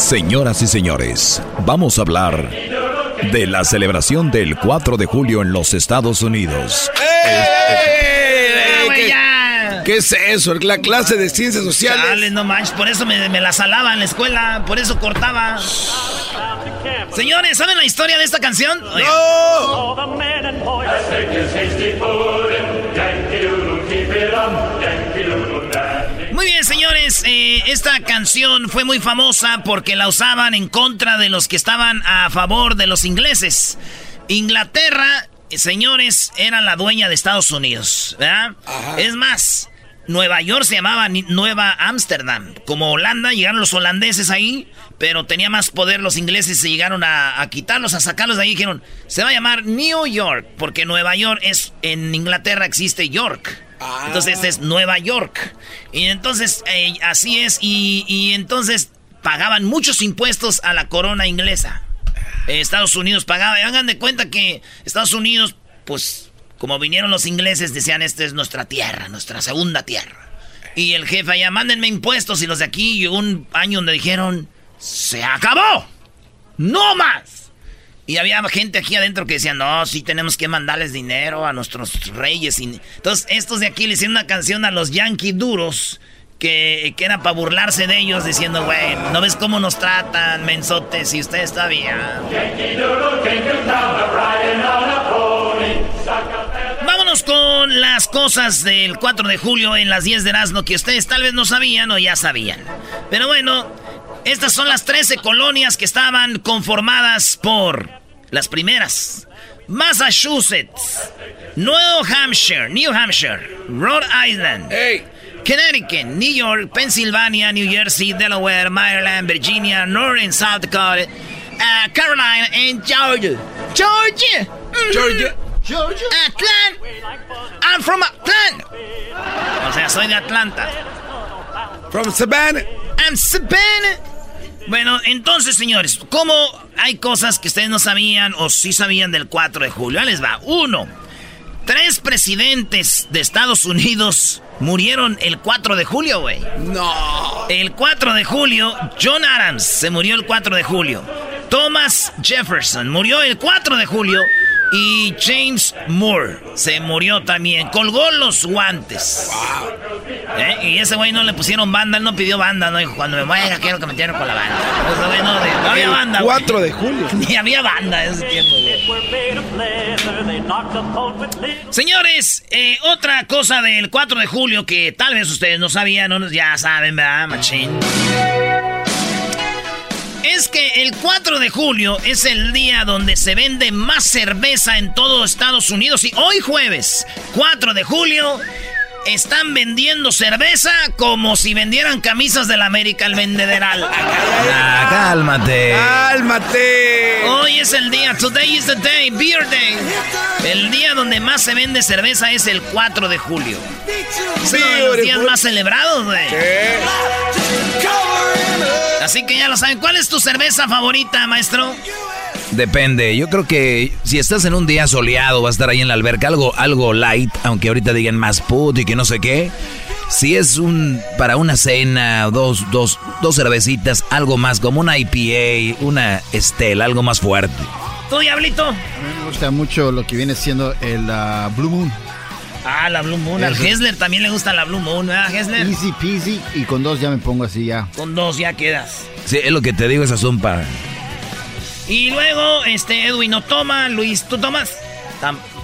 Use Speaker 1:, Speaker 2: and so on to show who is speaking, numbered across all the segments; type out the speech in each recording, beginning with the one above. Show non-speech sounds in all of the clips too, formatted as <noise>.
Speaker 1: Señoras y señores, vamos a hablar de la celebración del 4 de julio en los Estados Unidos.
Speaker 2: ¿Qué, es eso? La clase de ciencias sociales.
Speaker 3: Dale, no manches, por eso me, me la salaba en la escuela, por eso cortaba. Señores, ¿saben la historia de esta canción?
Speaker 2: ¡No!
Speaker 3: Señores, eh, esta canción fue muy famosa porque la usaban en contra de los que estaban a favor de los ingleses. Inglaterra, señores, era la dueña de Estados Unidos, ¿verdad? Es más, Nueva York se llamaba Nueva Ámsterdam. Como Holanda, llegaron los holandeses ahí, pero tenía más poder los ingleses se llegaron a, quitarlos, a sacarlos de ahí. Dijeron, se va a llamar New York, porque Nueva York es, en Inglaterra existe York. Entonces este es Nueva York. Y entonces eh, así es. Y, entonces pagaban muchos impuestos a la corona inglesa. Estados Unidos pagaba. Y hagan de cuenta que Estados Unidos, pues, como vinieron los ingleses, decían, esta es nuestra tierra, nuestra segunda tierra. Y el jefe allá, mándenme impuestos. Y los de aquí llegó un año donde dijeron, se acabó. No más. Y había gente aquí adentro que decía, no, sí tenemos que mandarles dinero a nuestros reyes. Entonces, estos de aquí le hicieron una canción a los Yankee duros. Que, que era para burlarse de ellos diciendo, güey, ¿no ves cómo nos tratan, mensotes? Y usted está bien. Vámonos con las cosas del 4 de julio en las 10 de Erasmo que ustedes tal vez no sabían o ya sabían. Pero bueno, estas son las 13 colonias que estaban conformadas por las primeras. Massachusetts, New Hampshire, New Hampshire, Rhode Island, Connecticut, New York, Pennsylvania, New Jersey, Delaware, Maryland, Virginia, North and South Dakota, uh, Carolina, and Georgia. Georgia!
Speaker 2: Mm-hmm. Georgia.
Speaker 3: Georgia. Atlanta. I'm from Atlanta. O sea, soy de Atlanta.
Speaker 2: From Savannah.
Speaker 3: I'm Savannah. Bueno, entonces, señores, ¿cómo hay cosas que ustedes no sabían o sí sabían del 4 de julio? Ahí les va. Uno, tres presidentes de Estados Unidos murieron el 4 de julio, güey.
Speaker 2: No.
Speaker 3: El 4 de julio, John Adams se murió el 4 de julio. Thomas Jefferson murió el 4 de julio. Y James Moore se murió también. Colgó los guantes. ¿Eh? Y ese güey no le pusieron banda, él no pidió banda, ¿no? Dijo, cuando me muera quiero que me entierren con la banda. no, había banda.
Speaker 2: 4 de julio. <laughs>
Speaker 3: Ni había banda en ese tiempo. Señores, eh, otra cosa del 4 de julio que tal vez ustedes no sabían, no, ya saben, ¿verdad, machín? Es que el 4 de julio es el día donde se vende más cerveza en todo Estados Unidos. Y hoy jueves, 4 de julio, están vendiendo cerveza como si vendieran camisas de la América el vendederal.
Speaker 1: Ah, cálmate.
Speaker 2: Cálmate.
Speaker 3: Hoy es el día, today is the day, beer day. El día donde más se vende cerveza es el 4 de julio. Es uno de los días más celebrados, güey. Así que ya lo saben. ¿Cuál es tu cerveza favorita, maestro?
Speaker 1: Depende, yo creo que si estás en un día soleado, va a estar ahí en la alberca, algo, algo light, aunque ahorita digan más put y que no sé qué. Si es un para una cena, dos, dos, dos cervecitas, algo más, como una IPA, una Estela, algo más fuerte.
Speaker 3: ¿Tú, Diablito? A
Speaker 4: mí me gusta mucho lo que viene siendo el uh, Blue Moon.
Speaker 3: Ah, la Blue Moon. Al Hessler también le gusta la Blue Moon, ¿verdad, Hessler?
Speaker 4: Easy peasy y con dos ya me pongo así ya.
Speaker 3: Con dos ya quedas.
Speaker 1: Sí, es lo que te digo, esas son para...
Speaker 3: Y luego, este, Edwin no toma, Luis, ¿tú tomas?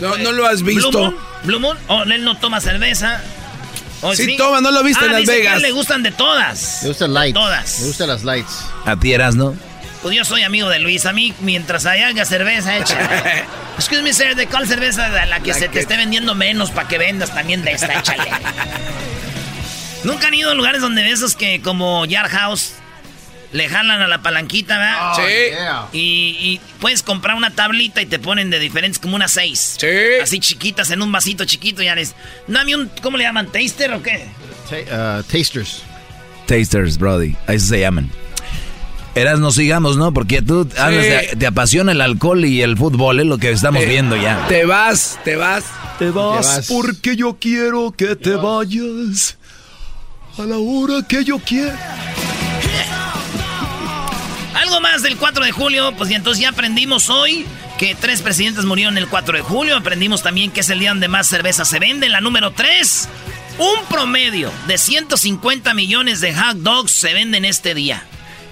Speaker 2: no, no lo has visto.
Speaker 3: Blue Moon, Blue Moon. Oh, él no toma cerveza.
Speaker 2: Oh, sí, toma, no lo viste ah, en Las Vegas.
Speaker 3: le gustan de todas.
Speaker 4: Le gustan lights.
Speaker 3: Todas.
Speaker 4: Le gustan las lights.
Speaker 1: ¿A ti eras, no?
Speaker 3: Pues yo soy amigo de Luis. A mí, mientras haya cerveza hecha. <laughs> Excuse me, sir, ¿de cuál cerveza? De la que se te esté vendiendo menos para que vendas también de esta, échale. <laughs> Nunca han ido a lugares donde ves esos que como Yard House le jalan a la palanquita, ¿verdad?
Speaker 2: sí.
Speaker 3: Y, puedes comprar una tablita y te ponen de diferentes, como unas seis.
Speaker 2: Sí.
Speaker 3: Así chiquitas en un vasito chiquito ya les. Dame un. ¿Cómo le llaman? ¿Taster o qué?
Speaker 4: Uh, tasters.
Speaker 1: Tasters, Brody. Ahí se llaman. Eras, no sigamos, ¿no? Porque tú te apasiona el alcohol y el fútbol, es lo que estamos viendo ya.
Speaker 2: Te vas, te vas.
Speaker 1: Te vas, porque yo quiero que te, vayas a la hora que yo quiero.
Speaker 3: Algo más del 4 de julio, pues y entonces ya aprendimos hoy que tres presidentes murieron el 4 de julio. Aprendimos también que es el día donde más cerveza se vende. La número 3, un promedio de 150 millones de hot dogs se venden este día.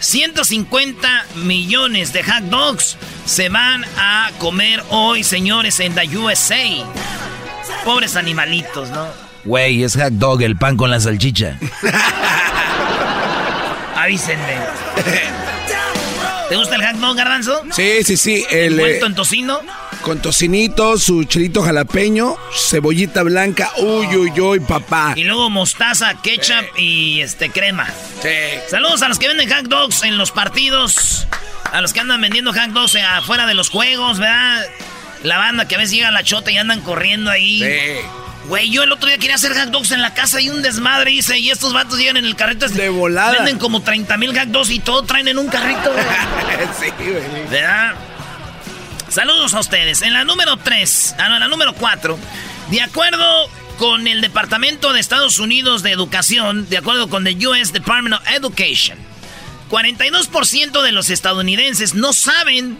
Speaker 3: 150 millones de hot dogs se van a comer hoy, señores, en la USA. Pobres animalitos, ¿no?
Speaker 1: Güey, es hot dog, el pan con la salchicha. <laughs>
Speaker 3: Avísenme. <laughs> ¿Te gusta el dog, garbanzo?
Speaker 2: Sí, sí, sí. El,
Speaker 3: ¿Envuelto en tocino?
Speaker 2: Con tocinito, su chilito jalapeño, cebollita blanca, uy, uy, uy, papá.
Speaker 3: Y luego mostaza, ketchup y este crema.
Speaker 2: Sí.
Speaker 3: Saludos a los que venden hot dogs en los partidos, a los que andan vendiendo hot dogs afuera de los juegos, ¿verdad? La banda que a veces llega a la chota y andan corriendo ahí.
Speaker 2: Sí.
Speaker 3: Güey, yo el otro día quería hacer hot dogs en la casa y un desmadre hice. Y estos vatos llegan en el carrito.
Speaker 2: De volada.
Speaker 3: Venden como 30 mil hot dogs y todo traen en un carrito, <laughs>
Speaker 2: sí, güey.
Speaker 3: ¿Verdad? Saludos a ustedes. En la número 3, ah, no, en la número 4, de acuerdo con el Departamento de Estados Unidos de Educación, de acuerdo con el US Department of Education, 42% de los estadounidenses no saben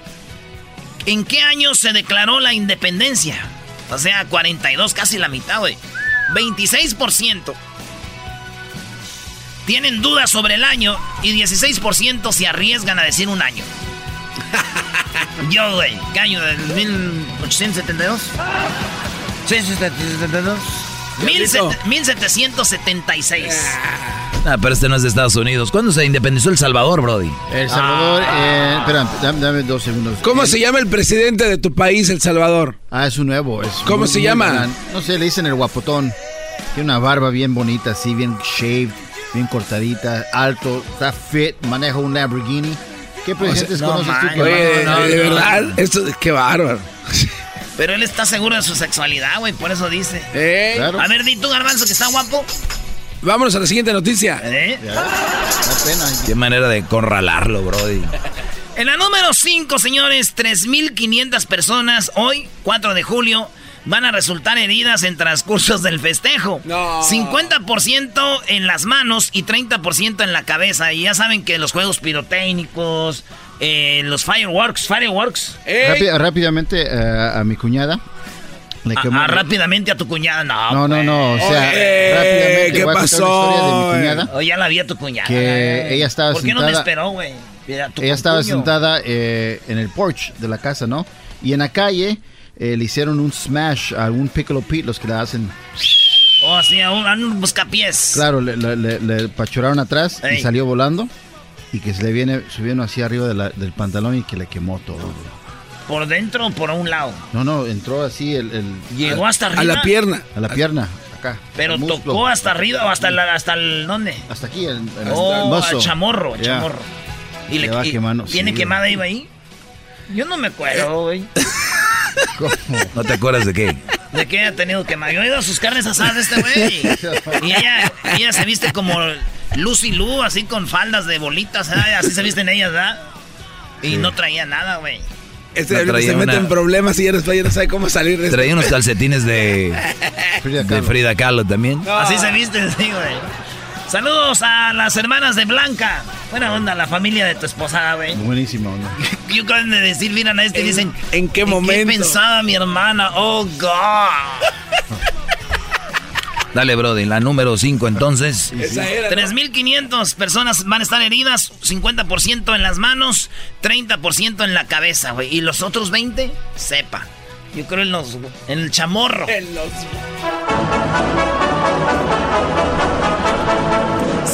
Speaker 3: en qué año se declaró la independencia. O sea, 42, casi la mitad, güey. 26% tienen dudas sobre el año y 16% se arriesgan a decir un año. <laughs> Yo, güey, ¿qué año? ¿Del 1872? Sí, 1772. 1776.
Speaker 1: Ah, pero este no es de Estados Unidos. ¿Cuándo se independizó El Salvador, Brody?
Speaker 4: El Salvador, eh, espera, dame, dos segundos.
Speaker 2: ¿Cómo se llama el presidente de tu país, El Salvador?
Speaker 4: Ah, es un nuevo. Es
Speaker 2: ¿Cómo se llama?
Speaker 4: No sé, le dicen el guapotón. Tiene una barba bien bonita, así, bien shaved, bien cortadita, alto, está fit, maneja un Lamborghini. ¿Qué presidentes conoces tú que
Speaker 2: Oye, no, de, verdad, esto, qué bárbaro.
Speaker 3: Pero él está seguro de su sexualidad, güey, por eso dice.
Speaker 2: ¿Eh?
Speaker 3: A ver, di tú, Garbanzo, que está guapo.
Speaker 2: Vámonos a la siguiente noticia.
Speaker 3: ¿Eh?
Speaker 4: pena.
Speaker 1: Qué manera de conralarlo, Brody. <laughs>
Speaker 3: En la número 5, señores, 3.500 personas hoy, 4 de julio, van a resultar heridas en transcursos del festejo.
Speaker 2: No.
Speaker 3: 50% en las manos y 30% en la cabeza. Y ya saben que los juegos pirotécnicos, eh, los fireworks, fireworks.
Speaker 4: rápidamente eh, a mi cuñada.
Speaker 3: Le quemó, ah, rápidamente a tu cuñada, no.
Speaker 4: No, no, no. O sea,
Speaker 2: rápidamente ¿qué voy a pasó? la historia de mi
Speaker 4: cuñada.
Speaker 3: Oh, ya la vi a tu cuñada.
Speaker 4: Que ella estaba
Speaker 3: ¿Por qué no me esperó, güey?
Speaker 4: Ella estaba sentada eh, en el porch de la casa, ¿no? Y en la calle eh, le hicieron un smash a un Piccolo Pete, los que le hacen...
Speaker 3: Oh, sí, a un, a un buscapiés.
Speaker 4: Claro, le, le, le, pachuraron atrás y salió volando. Y que se le viene subiendo así arriba de la, del pantalón y que le quemó todo,
Speaker 3: ¿Por dentro o por un lado?
Speaker 4: No, no, entró así el...
Speaker 3: ¿Llegó hasta arriba?
Speaker 2: A la pierna.
Speaker 4: A la pierna, acá.
Speaker 3: ¿Pero tocó hasta arriba o hasta, el, hasta el... ¿Dónde?
Speaker 4: Hasta aquí, el,
Speaker 3: el, oh, el chamorro, el chamorro.
Speaker 4: Y le, va quemando.
Speaker 3: ¿Tiene sí, quemada ahí ahí? Yo no me acuerdo, güey. <laughs>
Speaker 1: ¿No te acuerdas de qué?
Speaker 3: De qué ha tenido que Yo he ido a sus carnes asadas este güey. <laughs> Y ella, ella se viste como Lucy Lu, así con faldas de bolitas, ¿eh? así se visten ellas, ¿verdad? Y no traía nada, güey.
Speaker 2: Este se mete en problemas y ya después ya no sabe cómo salir de
Speaker 1: Traía unos calcetines de <laughs> Frida Kahlo, también.
Speaker 3: Así se visten, <laughs> sí, güey. Saludos a las hermanas de Blanca. Buena onda, la familia de tu esposa, güey.
Speaker 4: Buenísima onda. <laughs>
Speaker 3: Yo creo de decir, miran a este y dicen...
Speaker 2: ¿En qué momento?
Speaker 3: ¿Qué pensaba mi hermana? Oh, God.
Speaker 1: Dale, Brody, la número 5 entonces.
Speaker 3: 3.500 personas van a estar heridas, 50% en las manos, 30% en la cabeza, güey. Y los otros 20, sepa. Yo creo en los en el chamorro. En los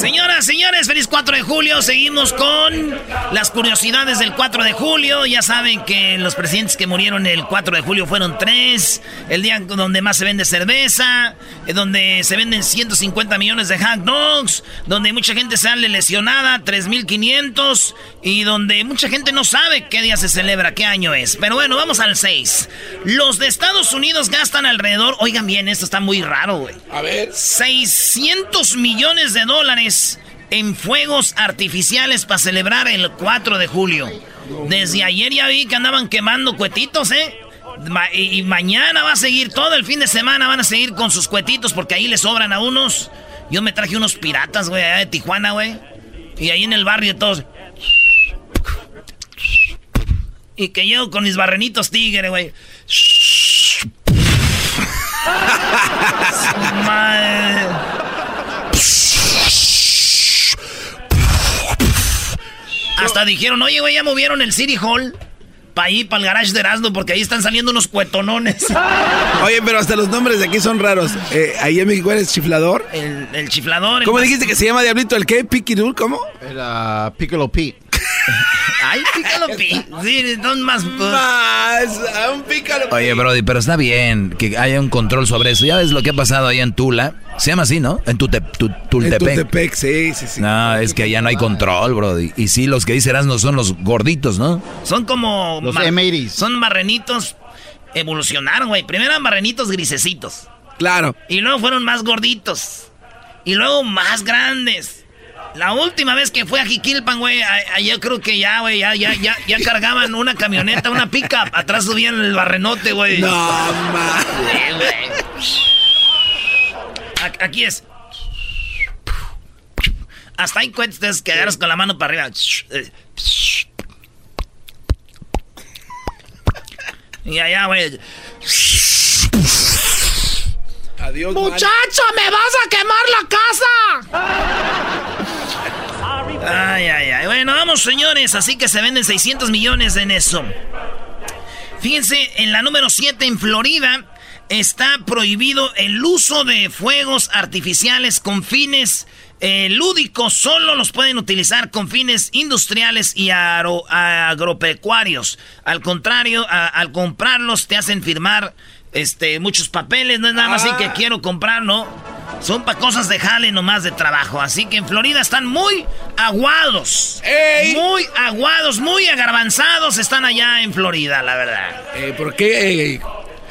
Speaker 3: Señoras, señores, feliz 4 de julio. Seguimos con las curiosidades del 4 de julio. Ya saben que los presidentes que murieron el 4 de julio fueron tres. El día donde más se vende cerveza, eh, donde se venden 150 millones de hot dogs, donde mucha gente sale lesionada, 3.500, y donde mucha gente no sabe qué día se celebra, qué año es. Pero bueno, vamos al 6. Los de Estados Unidos gastan alrededor, oigan bien, esto está muy raro, güey.
Speaker 2: A ver.
Speaker 3: 600 millones de dólares en fuegos artificiales para celebrar el 4 de julio. Desde ayer ya vi que andaban quemando cuetitos, ¿eh? y mañana va a seguir, todo el fin de semana van a seguir con sus cuetitos porque ahí les sobran a unos. Yo me traje unos piratas, güey, allá de Tijuana, güey. Y ahí en el barrio todos... Y que llego con mis barrenitos tigre, güey. <laughs> Madre. Hasta dijeron, oye, güey, ya movieron el City Hall. Para ahí, para el garage de Erasmo, porque ahí están saliendo unos cuetonones. <laughs>
Speaker 2: Oye, pero hasta los nombres de aquí son raros. Eh, ahí en México eres chiflador.
Speaker 3: El, chiflador.
Speaker 2: ¿Cómo dijiste que se llama Diablito? ¿El qué? ¿Piquidul? ¿Cómo?
Speaker 4: Era Piccolo Pete.
Speaker 3: Ay, pícalo, pi. Sí, son más.
Speaker 2: Más, un pícalo.
Speaker 1: Oye, Brody, pero está bien que haya un control sobre eso. Ya ves lo que ha pasado ahí en Tula. Se llama así, ¿no? En Tultepec. En
Speaker 2: Tultepec, sí, sí, sí.
Speaker 1: No, es que allá no hay control, Brody. Y sí, los que dice no son los gorditos, ¿no?
Speaker 3: Son como.
Speaker 4: Los m
Speaker 3: Son marrenitos. Evolucionaron, güey. Primero eran marrenitos grisecitos.
Speaker 2: Claro.
Speaker 3: Y luego fueron más gorditos. Y luego más grandes. La última vez que fue a Jiquilpan, güey, yo creo que ya, güey, ya, ya, ya, ya cargaban una camioneta, una pickup. Atrás subían el barrenote, güey.
Speaker 2: No, mames.
Speaker 3: Aquí es. Hasta hay cuentas que agarras con la mano para arriba. Y allá, güey.
Speaker 2: Adiós,
Speaker 3: ¡Muchacho, me vas a quemar la casa! Ay, ay, ay. Bueno, vamos, señores. Así que se venden 600 millones en eso. Fíjense, en la número 7 en Florida está prohibido el uso de fuegos artificiales con fines eh, lúdicos. Solo los pueden utilizar con fines industriales y agropecuarios. Al contrario, al comprarlos te hacen firmar este, muchos papeles, no es nada más así que ah. quiero comprar, ¿no? Son para cosas de jale nomás de trabajo. Así que en Florida están muy aguados. Muy aguados, muy agarbanzados están allá en Florida, la verdad.
Speaker 2: Eh, ¿Por qué?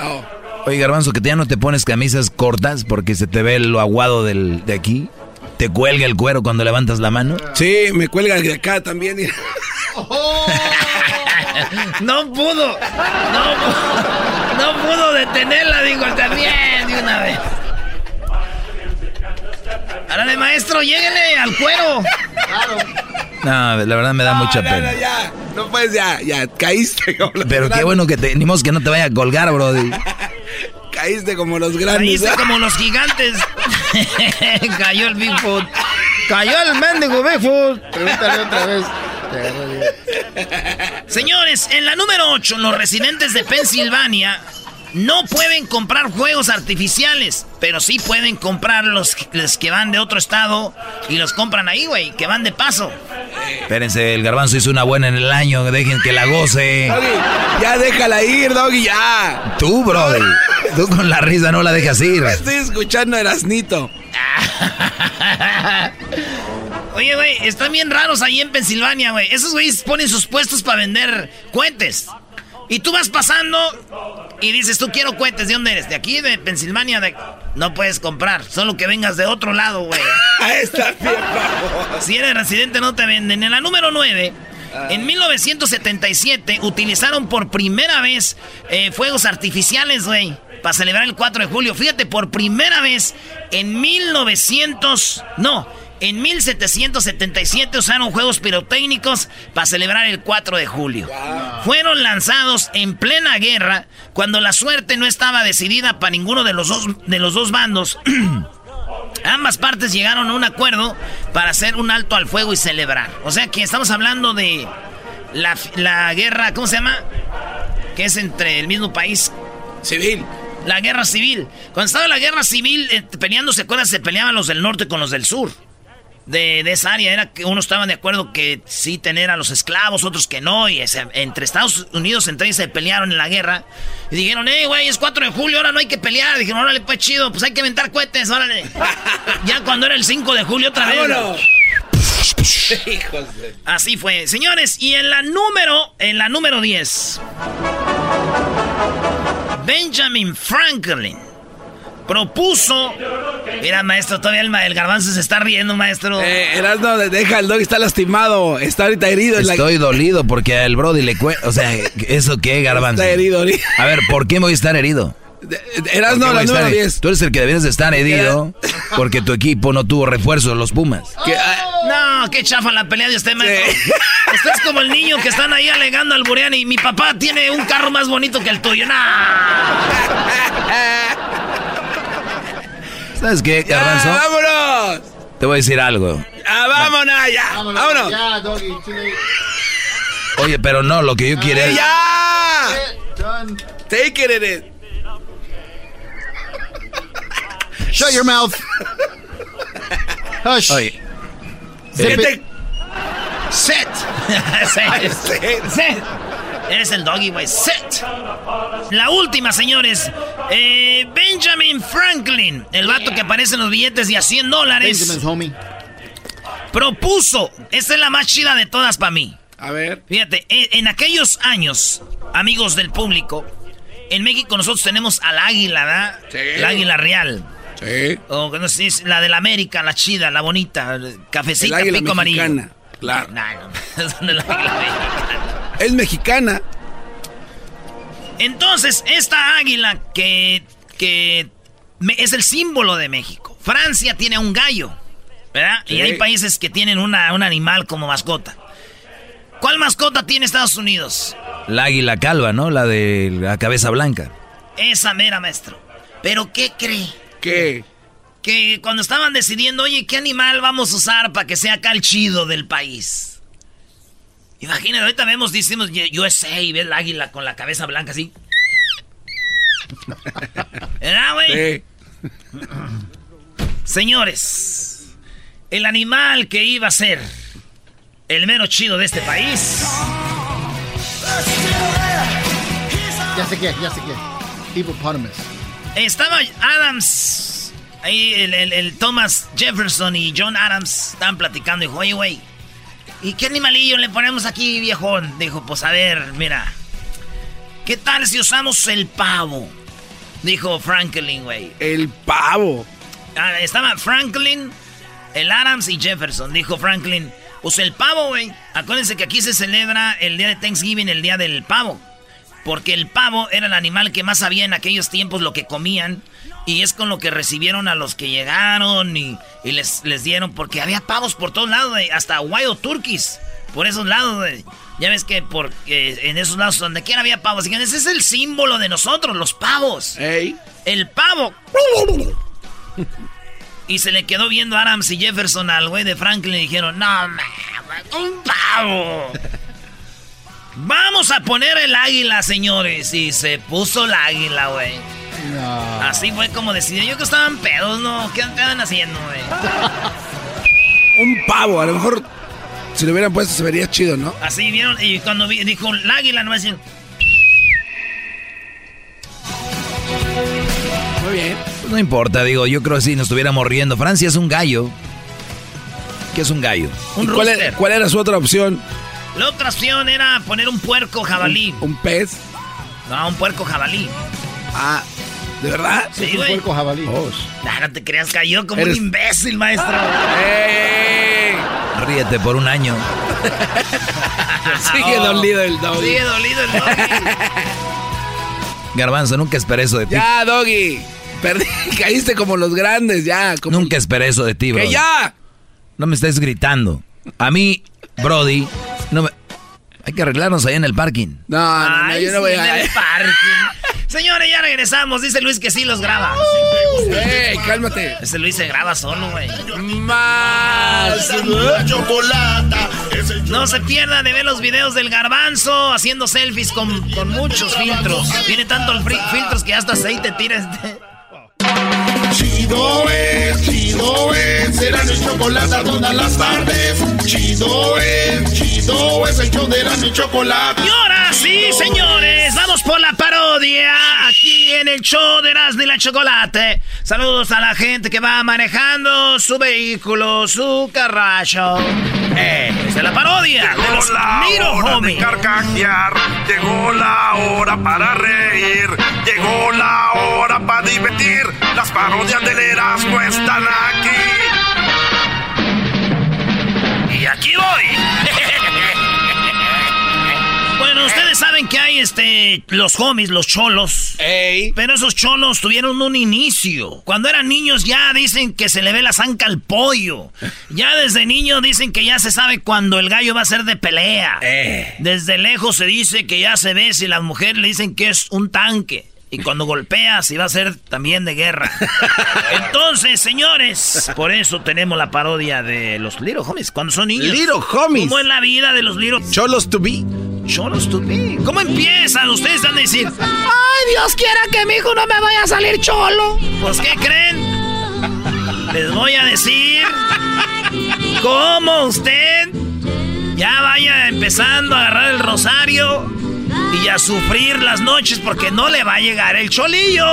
Speaker 1: Oh. Oye, Garbanzo, que ya no te pones camisas cortas porque se te ve lo aguado del, de aquí. ¿Te cuelga el cuero cuando levantas la mano?
Speaker 2: Sí, me cuelga de acá también. <laughs> <laughs>
Speaker 3: no pudo. No, no pudo detenerla, digo, también de una vez. Árale, maestro, lléguele al cuero. Claro.
Speaker 1: No, la verdad me da mucha pena.
Speaker 2: No, ya, no puedes, ya, ya, caíste.
Speaker 1: Pero qué bueno que te, ni que no te vaya a colgar, brody. <laughs>
Speaker 2: caíste como los grandes.
Speaker 3: Caíste como los gigantes. <laughs> Cayó el Bigfoot. Cayó el mendigo Bigfoot.
Speaker 4: Pregúntale otra vez.
Speaker 3: Señores, en la número 8, los residentes de Pensilvania no pueden comprar juegos artificiales, pero sí pueden comprar los, que van de otro estado y los compran ahí, güey, que van de paso.
Speaker 1: Espérense, el garbanzo hizo una buena en el año, dejen que la goce.
Speaker 2: ya déjala ir, Doggy, ya.
Speaker 1: Tú, brother. Tú con la risa no la dejas ir.
Speaker 2: Estoy escuchando a Erasnito. <laughs>
Speaker 3: Oye, güey, están bien raros ahí en Pensilvania, güey. Esos güeyes ponen sus puestos para vender cohetes. Y tú vas pasando y dices, tú quiero cohetes, ¿de dónde eres? ¿De aquí, de Pensilvania? De... No puedes comprar, solo que vengas de otro lado, güey. <laughs>
Speaker 2: Está bien,
Speaker 3: Si eres residente no te venden. En la número 9, en 1977 utilizaron por primera vez eh, fuegos artificiales, güey, para celebrar el 4 de julio. Fíjate, por primera vez en 1900... No, en 1777 usaron juegos pirotécnicos para celebrar el 4 de julio. Fueron lanzados en plena guerra cuando la suerte no estaba decidida para ninguno de los dos, de los dos bandos. <clears throat> Ambas partes llegaron a un acuerdo para hacer un alto al fuego y celebrar. O sea que estamos hablando de la, la guerra, ¿cómo se llama? Que es entre el mismo país.
Speaker 2: Civil.
Speaker 3: La guerra civil. Cuando estaba la guerra civil eh, peleando, ¿se acuerdan? Se peleaban los del norte con los del sur de, esa área era que unos estaban de acuerdo que sí tener a los esclavos, otros que no, y entre Estados Unidos entre ellos se pelearon en la guerra. Y dijeron, eh, güey, es 4 de julio, ahora no hay que pelear. Dijeron, órale, pues chido, pues hay que inventar cohetes, órale. <laughs> ya cuando era el 5 de julio otra vez. <laughs> Así fue. Señores, y en la número, en la número 10. Benjamin Franklin propuso. Mira, maestro, todavía el, el garbanzo se está riendo, maestro.
Speaker 2: Eh, Erasno, deja, el dog está lastimado. Está ahorita herido.
Speaker 1: Estoy dolido porque el Brody le cuenta. O sea, ¿eso qué, garbanzo?
Speaker 2: Está herido,
Speaker 1: A ver, ¿por qué voy a estar herido?
Speaker 2: Erasno, la número 10.
Speaker 1: Tú eres el que deberías de estar herido porque tu equipo no tuvo refuerzo, los Pumas.
Speaker 3: Ah, no, qué chafa la pelea de usted, maestro. Usted es como el niño que están ahí alegando al Buriani y mi papá tiene un carro más bonito que el tuyo. ¡No! <laughs>
Speaker 1: ¿Sabes qué, Garbanzo?
Speaker 2: ¡Vámonos!
Speaker 1: Te voy a decir algo.
Speaker 2: ¡Ah, vámonos ya! ¡Vámonos!
Speaker 4: Ya, doggy,
Speaker 1: Oye, pero no, lo que yo quiero es...
Speaker 2: ¡Ya! Take it in it.
Speaker 4: Shut your mouth. Hush.
Speaker 1: Oye.
Speaker 3: Zip it. <laughs> Set. Set. Eres el doggy, güey. Set. La última, señores. Eh, Benjamin Franklin, el vato que aparece en los billetes de a 100 dólares.
Speaker 4: Benjamin's homie.
Speaker 3: Propuso. Esta es la más chida de todas para mí.
Speaker 2: A ver.
Speaker 3: Fíjate, en, aquellos años, amigos del público, en México nosotros tenemos al águila, ¿verdad?
Speaker 2: Sí.
Speaker 3: El águila real.
Speaker 2: Sí.
Speaker 3: O no sé, la de la América, la chida, la bonita, cafecita,
Speaker 2: el
Speaker 3: pico
Speaker 2: mexicana.
Speaker 3: amarillo.
Speaker 2: Claro.
Speaker 3: No, no, es la águila mexicana.
Speaker 2: Es mexicana.
Speaker 3: Entonces, esta águila que, que es el símbolo de México. Francia tiene un gallo, ¿verdad? Y hay países que tienen una, un animal como mascota. ¿Cuál mascota tiene Estados Unidos?
Speaker 1: La águila calva, ¿no? La de la cabeza blanca.
Speaker 3: Esa mera, maestro. ¿Pero qué cree?
Speaker 2: ¿Qué?
Speaker 3: Que cuando estaban decidiendo, oye, ¿qué animal vamos a usar para que sea acá el chido del país? Imagínate, ahorita vemos, decimos USA y ve el águila con la cabeza blanca así. <laughs> ¿Verdad, güey? <clears throat> Señores, el animal que iba a ser el mero chido de este país.
Speaker 4: Ya sé qué, ya sé qué. Hippopotamus.
Speaker 3: Estaba Adams, ahí el, el Thomas Jefferson y John Adams estaban platicando y dijo, oye, güey, ¿Y qué animalillo le ponemos aquí, viejón? Dijo, pues a ver, mira. ¿Qué tal si usamos el pavo? Dijo Franklin, güey.
Speaker 2: El pavo.
Speaker 3: Ah, estaba Franklin, el Adams y Jefferson. Dijo Franklin, pues el pavo, güey. Acuérdense que aquí se celebra el día de Thanksgiving, el día del pavo. Porque el pavo era el animal que más sabía en aquellos tiempos lo que comían. Y es con lo que recibieron a los que llegaron y, les, les, dieron, porque había pavos por todos lados, hasta wild turkeys, por esos lados. Ya ves que por, en esos lados donde quiera había pavos. Y ese es el símbolo de nosotros, los pavos. El pavo. y se le quedó viendo Adams y Jefferson al güey de Franklin y dijeron, no, un pavo. Vamos a poner el águila, señores. Y se puso el águila, güey. Así fue como decidió. Yo que estaban pedos, ¿no? ¿Qué andan haciendo, güey? <laughs>
Speaker 2: Un pavo, a lo mejor si lo hubieran puesto se vería chido, ¿no?
Speaker 3: Así vieron, y cuando dijo el águila, no va a decir.
Speaker 2: Muy bien.
Speaker 1: Pues no importa, digo, yo creo que si nos estuviéramos riendo. Francia es un gallo. ¿Qué es un gallo?
Speaker 3: Un
Speaker 2: cuál, era, cuál, era, su otra opción?
Speaker 3: La otra opción era poner un puerco jabalí.
Speaker 2: ¿Un, un pez?
Speaker 3: No, un puerco jabalí.
Speaker 2: Ah, ¿de verdad?
Speaker 3: Sí, güey.
Speaker 4: puerco jabalí.
Speaker 3: Ah, no te creas, cayó como
Speaker 2: Eres-
Speaker 3: un imbécil, maestro.
Speaker 2: ¡Ey!
Speaker 1: Ríete por un año. <laughs>
Speaker 2: Sigue dolido el doggy.
Speaker 3: Sigue dolido el doggy. <laughs>
Speaker 1: Garbanzo, nunca esperé eso de ti.
Speaker 2: Ya, doggy. Perdí, <laughs> caíste como los grandes, ya. Como...
Speaker 1: Nunca esperé eso de ti, bro.
Speaker 2: ¡Que ya!
Speaker 1: No me estés gritando. A mí, Brody, no me... Hay que arreglarnos ahí en el parking.
Speaker 2: No, no, no,
Speaker 3: Ay,
Speaker 2: yo no voy
Speaker 3: sí, en
Speaker 2: a...
Speaker 3: el parking. Señores, ya regresamos. Dice Luis que sí los graba.
Speaker 2: ¡Ey, cálmate!
Speaker 3: Ese Luis se graba solo, güey.
Speaker 2: Más.
Speaker 3: No se pierda de ver los videos del garbanzo haciendo selfies con, con muchos filtros. Tiene tantos filtros que hasta aceite tira este.
Speaker 5: Chido es, chido es, Erasmo y chocolate todas las tardes. Chido es, chido es el show de Erasmo y chocolate.
Speaker 3: Y ahora sí, señores, vamos por la parodia aquí en el show de Erasmo y la Chocolate. Saludos a la gente que va manejando su vehículo, su carracho. Eh, es la parodia de los Miro Homies.
Speaker 6: carcajear, llegó la hora para reír, llegó la hora para divertir. Las parodias del Erasmo están aquí.
Speaker 3: Y aquí voy. <laughs> Bueno, ustedes saben que hay este los homies, los cholos.
Speaker 2: ¡Ey!
Speaker 3: Pero esos cholos tuvieron un inicio. Cuando eran niños ya dicen que se le ve la zanca al pollo. Ya desde niño dicen que ya se sabe cuando el gallo va a ser de pelea.
Speaker 2: Eh.
Speaker 3: Desde lejos se dice que ya se ve si la mujer le dicen que es un tanque. Y cuando golpea, si va a ser también de guerra. <laughs> Entonces, señores, por eso tenemos la parodia de los Little Homies. Cuando son niños.
Speaker 2: Little Homies.
Speaker 3: ¿Cómo es la vida de los Little
Speaker 2: Cholos to be.
Speaker 3: Cholos to be. ¿Cómo empiezan? Ustedes van a decir, ay, Dios quiera que mi hijo no me vaya a salir cholo. Pues, ¿qué creen? Les voy a decir cómo usted ya vaya empezando a agarrar el rosario y a sufrir las noches porque no le va a llegar el cholillo.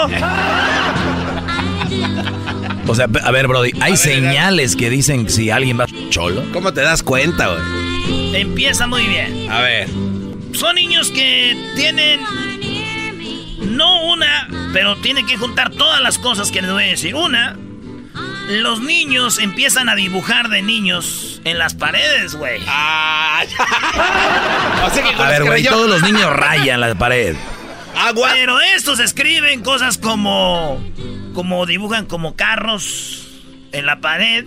Speaker 1: O sea, a ver, Brody, hay señales que dicen si alguien va cholo.
Speaker 2: ¿Cómo te das cuenta, güey?
Speaker 3: Empieza muy bien.
Speaker 2: A ver.
Speaker 3: Son niños que tienen no una, pero tienen que juntar todas las cosas que les voy a decir. Una, los niños empiezan a dibujar de niños en las paredes, güey.
Speaker 2: Ah, <laughs> ya. O sea que con
Speaker 1: A ver, güey, todos los niños rayan la pared.
Speaker 2: Agua.
Speaker 3: Pero estos escriben cosas como como dibujan como carros en la pared.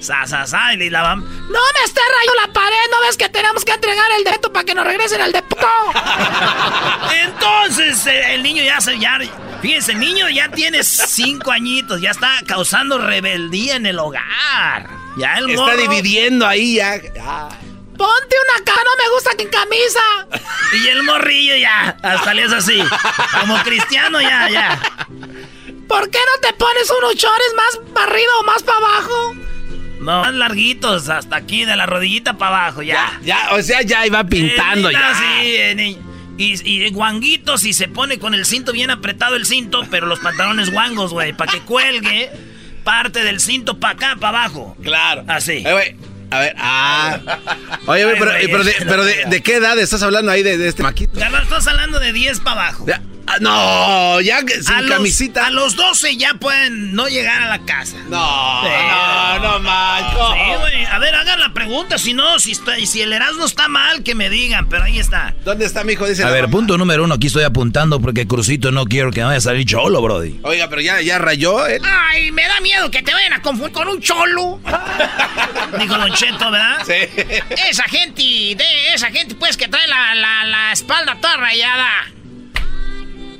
Speaker 3: Sa, sa, sa, y la van. ¡No me está rayando la pared! ¿No ves que tenemos que entregar el deto para que nos regresen el depósito? <laughs> Entonces, eh, el niño ya se. Ya, fíjense, el niño ya tiene cinco añitos, ya está causando rebeldía en el hogar. Ya el
Speaker 2: Está dividiendo ahí ya.
Speaker 3: Ponte una cara, no me gusta que en camisa. Y el morrillo ya, hasta le es así. Como cristiano ya, ya. ¿Por qué no te pones unos chores más para arriba o más para abajo? No, más larguitos, hasta aquí, de la rodillita para abajo, ya.
Speaker 2: Ya, o sea, ya iba pintando
Speaker 3: Eh,
Speaker 2: ya.
Speaker 3: Sí, eh, y, y guanguitos y se pone con el cinto bien apretado el cinto, pero los pantalones guangos, güey, para que cuelgue parte del cinto para acá, para abajo.
Speaker 2: Claro.
Speaker 3: Así.
Speaker 2: Eh, güey, A ver, ah. Oye,
Speaker 3: Ay,
Speaker 2: pero,
Speaker 3: güey,
Speaker 2: pero, de, pero
Speaker 3: no
Speaker 2: de,
Speaker 3: vea.
Speaker 2: ¿de qué edad estás hablando ahí de, de este maquito?
Speaker 3: Garbanzo, estás hablando de 10 para abajo.
Speaker 2: Ya, ah, no, ya que- sin
Speaker 3: a los,
Speaker 2: camisita.
Speaker 3: A los 12 ya pueden no llegar a la casa.
Speaker 2: No,
Speaker 3: Sí.
Speaker 2: no, no, macho.
Speaker 3: Sí, güey. A ver, hagan la pregunta. Si no, si, está, si el Erasmo está mal, que me digan. Pero ahí está.
Speaker 2: ¿Dónde está mi hijo? Dice
Speaker 1: A ver,
Speaker 2: mamá.
Speaker 1: punto número uno, aquí estoy apuntando porque Crucito no quiero que vaya a salir cholo, Brody.
Speaker 2: Oiga, pero ya, ya rayó, ¿eh?
Speaker 3: Ay, me da miedo que te vayan a confundir con un cholo. <laughs> Dijo Don Cheto, ¿verdad?
Speaker 2: Sí.
Speaker 3: Esa gente, de esa gente, pues, que trae la, la, la espalda toda rayada.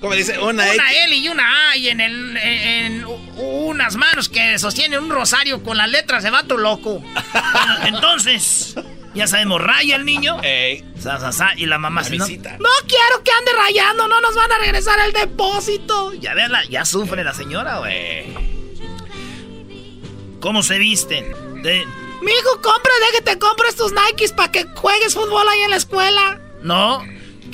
Speaker 2: ¿Cómo dice? Una.
Speaker 3: L y una A y en, el, en, en unas manos que sostienen un rosario con las letras de vato loco. <laughs> Entonces, ya sabemos, raya el niño.
Speaker 2: Ey.
Speaker 3: Sa, sa, sa, y la mamá se, no, no quiero que ande rayando, no nos van a regresar el depósito. Ya verla, ya sufre la señora, güey. ¿Cómo se visten? De... Mijo, compra, de que te compres tus Nikes para que juegues fútbol ahí en la escuela. No,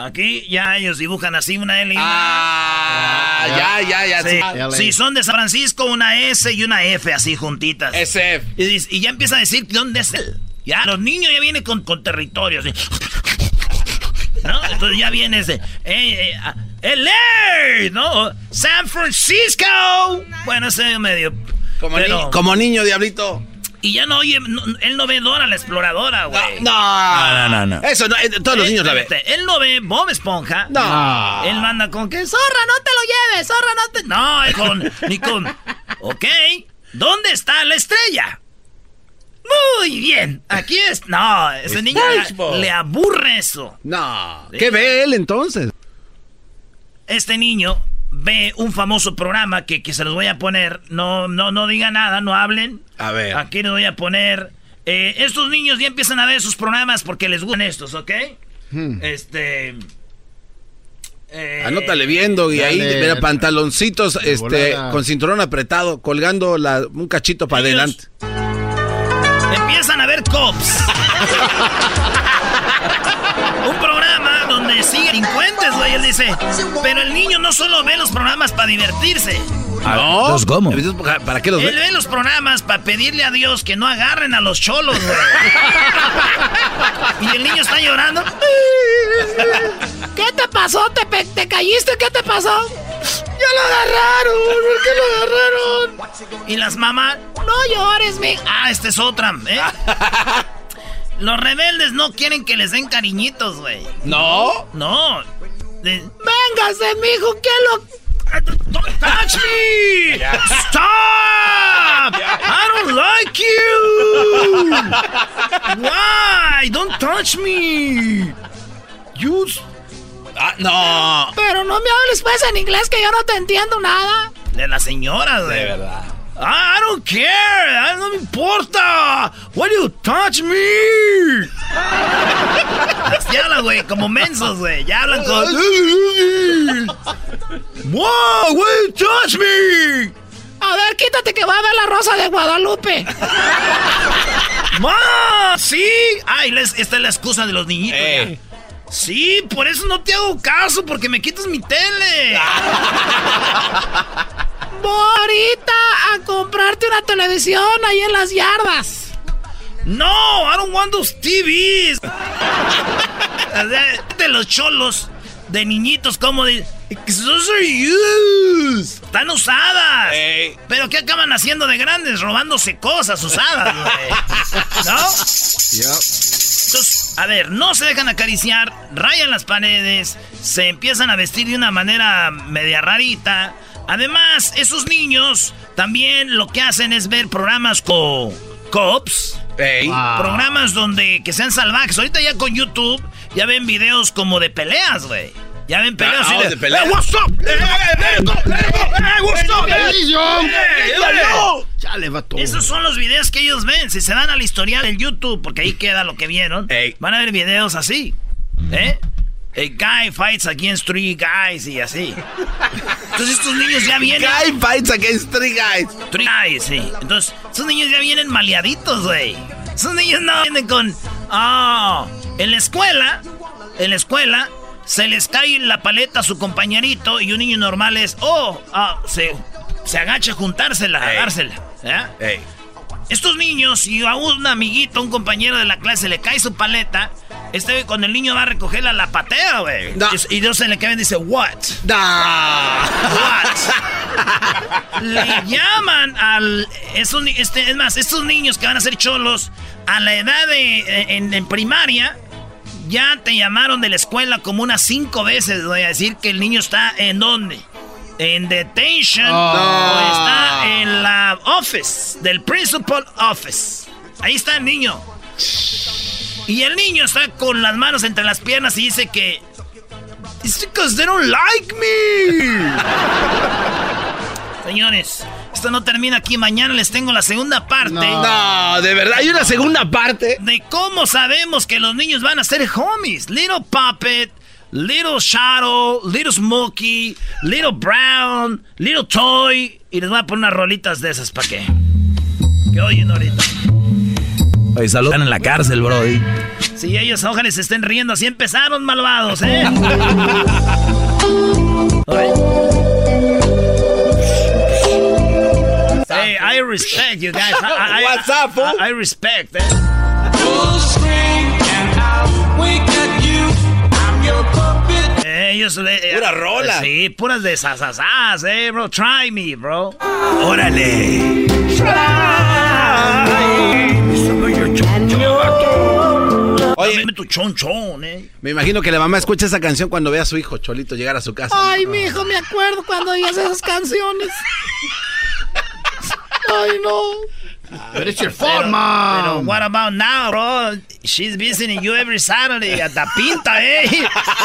Speaker 3: Aquí ya ellos dibujan así una L y una
Speaker 2: Ah, ya, ya, ya.
Speaker 3: Sí.
Speaker 4: LA.
Speaker 3: Si son de San Francisco, una S y una F así juntitas.
Speaker 2: SF.
Speaker 3: Y, y ya empieza a decir dónde es él. Ya, los niños ya vienen con, con territorios. así. ¿No? Entonces ya viene ese. Eh, eh, ah, LA, ¿no? San Francisco. Bueno, ese medio.
Speaker 2: Como,
Speaker 3: pero-
Speaker 2: ni- como niño, diablito.
Speaker 3: Y ya no oye, no- él no ve Dora la exploradora, güey.
Speaker 2: No,
Speaker 1: no, no, no.
Speaker 2: Eso, no, eh, todos los niños la ven.
Speaker 3: Él no ve Bob Esponja.
Speaker 2: No.
Speaker 3: Él manda con que zorra, no te lo lleves, zorra, no te. No, con. Ni con. Ok. ¿Dónde está la estrella? Muy bien. Aquí es. No, ese niño le aburre eso.
Speaker 2: No. ¿Qué ve él entonces?
Speaker 3: Este niño ve un famoso programa que, que se los voy a poner. No, no, no diga nada, no hablen.
Speaker 2: A ver.
Speaker 3: Aquí les voy a poner. eh, estos niños ya empiezan a ver sus programas porque les gustan estos, ¿ok? Este. eh,
Speaker 2: Anótale viendo y ahí,
Speaker 4: Dale.
Speaker 2: mira, pantaloncitos este,
Speaker 4: volada.
Speaker 2: con cinturón apretado, colgando la, un cachito para adelante.
Speaker 3: Empiezan a ver cops. <laughs> Donde sigue delincuentes, güey. Él dice, pero el niño no solo ve los programas para divertirse.
Speaker 2: No.
Speaker 1: ¿Los cómo?
Speaker 2: ¿Para qué los
Speaker 3: Él
Speaker 2: ve?
Speaker 3: ve los programas para pedirle a Dios que no agarren a los cholos, güey. Y el niño está llorando. ¿Qué te pasó? ¿Te, pe- te caíste? ¿Qué te pasó? Ya lo agarraron. ¿Por qué lo agarraron? Y las mamás, no llores, mi. Ah, esta es otra, ¿eh? Los rebeldes no quieren que les den cariñitos, güey.
Speaker 2: No.
Speaker 3: No. De- Véngase, mijo, ¿qué lo...? Don't touch me! Stop! I don't like you! Why? Don't touch me! You...
Speaker 2: Ah, no.
Speaker 3: Pero no me hables pues en inglés que yo no te entiendo nada. De la señora, güey.
Speaker 2: De verdad.
Speaker 3: I don't care. No me importa. Why do you touch me? <laughs> ya hablan, güey, como mensos, güey. Ya hablan con. wow, why you touch me? A ver, quítate que va a ver la rosa de Guadalupe. <laughs> ¡Ma! ¡Sí! Ay, les- esta es la excusa de los niñitos.
Speaker 2: Eh.
Speaker 3: Sí, por eso no te hago caso, porque me quitas mi tele. <laughs> Voy ahorita a comprarte una televisión ahí en las yardas. No, I don't want those TVs. <laughs> De los cholos, de niñitos, como de. Those are used. Están usadas. Pero ¿qué acaban haciendo de grandes? Robándose cosas usadas, güey. <laughs> ¿No? Entonces, a ver, no se dejan acariciar, rayan las paredes, se empiezan a vestir de una manera media rarita. Además, esos niños también lo que hacen es ver programas con cops, programas donde que sean salvajes. Ahorita ya con YouTube ya ven videos como de peleas, güey. Ya ven peleas
Speaker 2: Ah, oh, de peleas.
Speaker 3: "Hey, what's up? Hey, hey, go, hey, hey, what's up? Hey, hey, hey".
Speaker 4: Chale, vato.
Speaker 3: Esos son los videos que ellos ven. Si se dan al historial del YouTube, porque ahí queda lo que vieron, van a ver videos así. ¿Eh? A guy fights against three guys y así. Entonces estos niños ya vienen.
Speaker 2: Guy fights against three guys.
Speaker 3: Three guys, sí. Entonces, esos niños ya vienen maleaditos, güey. Esos niños no vienen con. Ah, en la escuela, en la escuela, se les cae la paleta a su compañerito y un niño normal es. Oh, ah, se, se agacha a juntársela, a dársela. ¿eh?
Speaker 2: Ey.
Speaker 3: Estos niños, si a un amiguito, un compañero de la clase le cae su paleta, este güey, cuando el niño va a recogerla, la patea, güey. Y, y Dios se le cae y dice, ¿what?
Speaker 2: Da.
Speaker 3: What? <laughs> Le llaman al. Esos, este, es más, estos niños que van a ser cholos, a la edad de. eh, En, en primaria, ya te llamaron de la escuela como unas cinco veces. Voy a decir que el niño está en dónde? En detention. O está en la office, del principal office. Ahí está el niño. Y el niño está con las manos entre las piernas y dice que. It's because they don't like me. <laughs> Señores, esto no termina aquí. Mañana les tengo la segunda parte
Speaker 2: No, de verdad, hay una segunda parte.
Speaker 3: de cómo sabemos que los niños van a ser homies. Little Puppet, Little Shadow, Little Smokey, Little Brown, Little Toy. Y les voy a poner unas rolitas de esas, ¿para qué? Que oyen ahorita.
Speaker 1: Oye, saludan en la cárcel, bro.
Speaker 3: Sí, ellos ojalá se estén riendo. Así empezaron, malvados, ¿eh? <laughs> hey, I respect you guys. I, <laughs>
Speaker 2: What's up?
Speaker 3: I, I respect, eh? Eh, ellos le,
Speaker 2: Pura rola.
Speaker 3: Sí, puras de sasasas, eh, bro. Try me, bro.
Speaker 2: ¡Órale! Oye,
Speaker 3: Dame tu chonchón, eh.
Speaker 2: me imagino que la mamá escucha esa canción cuando ve a su hijo Cholito llegar a su casa.
Speaker 3: Ay, mi hijo, me acuerdo cuando oías esas canciones. <laughs> Ay, no.
Speaker 4: But it's your fault,
Speaker 3: Pero,
Speaker 4: mom.
Speaker 3: what about now, bro? She's visiting you every Saturday at the pinta, eh.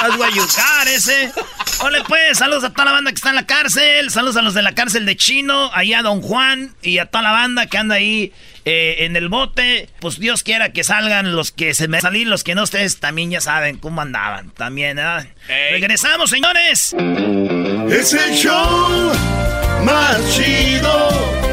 Speaker 3: That's what you got, ese. Ole, pues, saludos a toda la banda que está en la cárcel. Saludos a los de la cárcel de Chino, ahí a Don Juan y a toda la banda que anda ahí eh, en el bote. Pues Dios quiera que salgan los que se me salir, los que no, ustedes también ya saben cómo andaban. También, ¿verdad? Regresamos, señores.
Speaker 5: Es el show más chido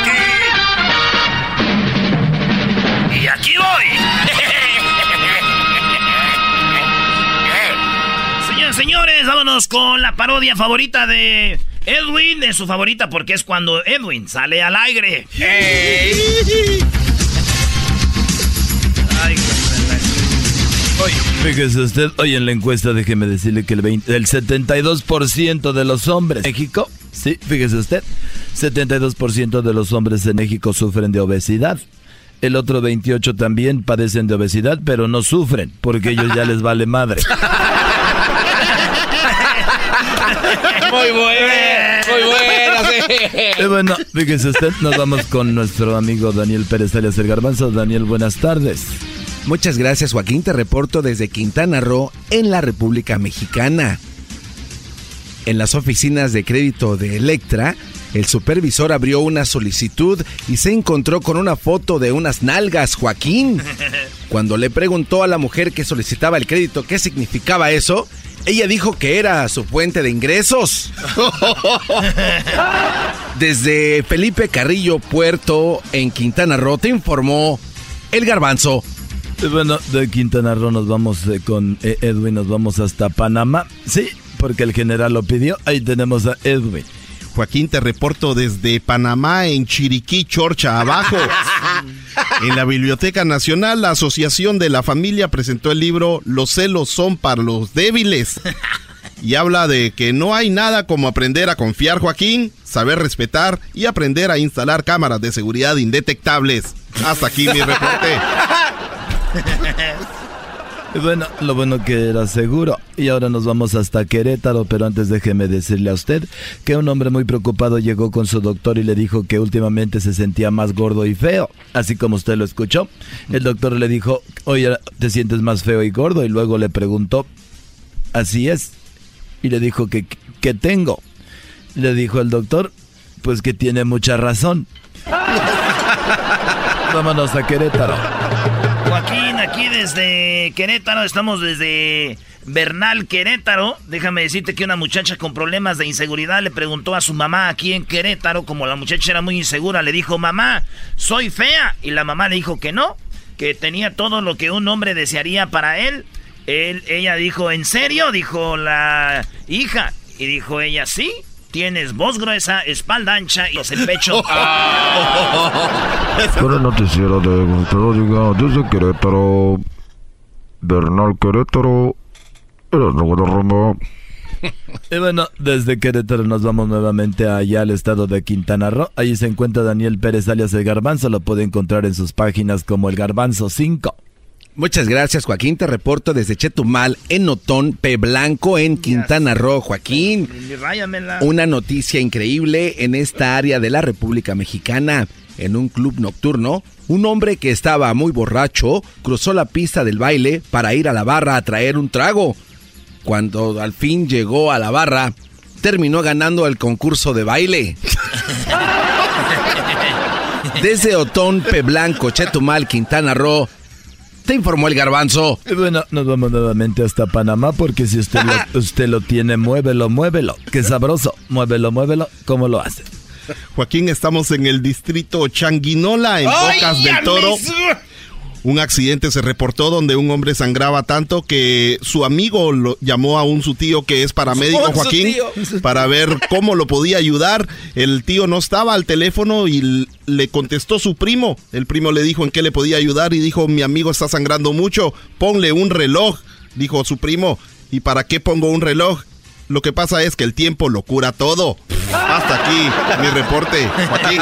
Speaker 3: Aquí voy. Señores, señores, vámonos con la parodia favorita de Edwin. Es su favorita porque es cuando Edwin sale al aire. Ay,
Speaker 1: Oye, fíjese usted, hoy en la encuesta déjeme decirle que el, 20 el 72% de los hombres en México, sí, fíjese usted, 72% de los hombres en México sufren de obesidad. El otro 28 también padecen de obesidad, pero no sufren, porque ellos ya les vale madre. <laughs>
Speaker 2: Muy buena, muy buena,
Speaker 1: Y bueno, fíjese usted, nos vamos con nuestro amigo Daniel Pérez Alias El Garbanzo. Daniel, buenas tardes.
Speaker 2: Muchas gracias, Joaquín. Te reporto desde Quintana Roo, en la República Mexicana. En las oficinas de crédito de Electra, el supervisor abrió una solicitud y se encontró con una foto de unas nalgas, Joaquín. Cuando le preguntó a la mujer que solicitaba el crédito qué significaba eso, ella dijo que era su fuente de ingresos. <laughs> Desde Felipe Carrillo Puerto, en Quintana Roo, te informó el garbanzo.
Speaker 1: Y bueno, de Quintana Roo nos vamos eh, con eh, Edwin, nos vamos hasta Panamá. Sí, porque el general lo pidió. Ahí tenemos a Edwin.
Speaker 7: Joaquín, te reporto desde Panamá, en Chiriquí, Chorcha, abajo. <laughs> En la Biblioteca Nacional, la Asociación de la Familia presentó el libro Los celos son para los débiles. Y habla de que no hay nada como aprender a confiar, Joaquín, saber respetar y aprender a instalar cámaras de seguridad indetectables. Hasta aquí mi reporte. <laughs>
Speaker 1: Bueno, lo bueno que era seguro. Y ahora nos vamos hasta Querétaro, pero antes déjeme decirle a usted que un hombre muy preocupado llegó con su doctor y le dijo que últimamente se sentía más gordo y feo, así como usted lo escuchó. El doctor le dijo, oye, te sientes más feo y gordo, y luego le preguntó, así es, y le dijo que, que tengo. Le dijo el doctor, pues que tiene mucha razón. <laughs> Vámonos a Querétaro.
Speaker 3: Desde Querétaro, estamos desde Bernal, Querétaro. Déjame decirte que una muchacha con problemas de inseguridad le preguntó a su mamá aquí en Querétaro, como la muchacha era muy insegura, le dijo, mamá, soy fea. Y la mamá le dijo que no, que tenía todo lo que un hombre desearía para él. él ella dijo, ¿en serio? Dijo la hija. Y dijo ella, sí. Tienes voz gruesa, espalda ancha y el pecho. <laughs>
Speaker 8: Para el noticiero de Gonzalo Diga desde Querétaro, Bernal Querétaro, Erasmo Guadarrama.
Speaker 1: Y bueno, desde Querétaro nos vamos nuevamente allá al estado de Quintana Roo. Allí se encuentra Daniel Pérez alias El Garbanzo. Lo puede encontrar en sus páginas como El Garbanzo 5.
Speaker 2: Muchas gracias, Joaquín. Te reporto desde Chetumal, en Otón, P. Blanco, en Quintana Roo. Joaquín, una noticia increíble en esta área de la República Mexicana. En un club nocturno, un hombre que estaba muy borracho cruzó la pista del baile para ir a la barra a traer un trago. Cuando al fin llegó a la barra, terminó ganando el concurso de baile. <laughs> Desde Otón, P. Blanco, Chetumal, Quintana Roo, te informó el garbanzo.
Speaker 1: Bueno, nos vamos nuevamente hasta Panamá porque si usted lo, <laughs> usted lo tiene, muévelo, muévelo. Qué sabroso. Muévelo, muévelo. ¿Cómo lo hace?
Speaker 5: Joaquín, estamos en el distrito Changuinola, en Bocas del Toro. Un accidente se reportó donde un hombre sangraba tanto que su amigo lo llamó a un su tío que es paramédico, <laughs> Joaquín, para ver cómo lo podía ayudar. El tío no estaba al teléfono y le contestó su primo. El primo le dijo en qué le podía ayudar y dijo, mi amigo está sangrando mucho, ponle un reloj, dijo su primo. ¿Y para qué pongo un reloj? Lo que pasa es que el tiempo lo cura todo. Hasta aquí mi reporte, Joaquín.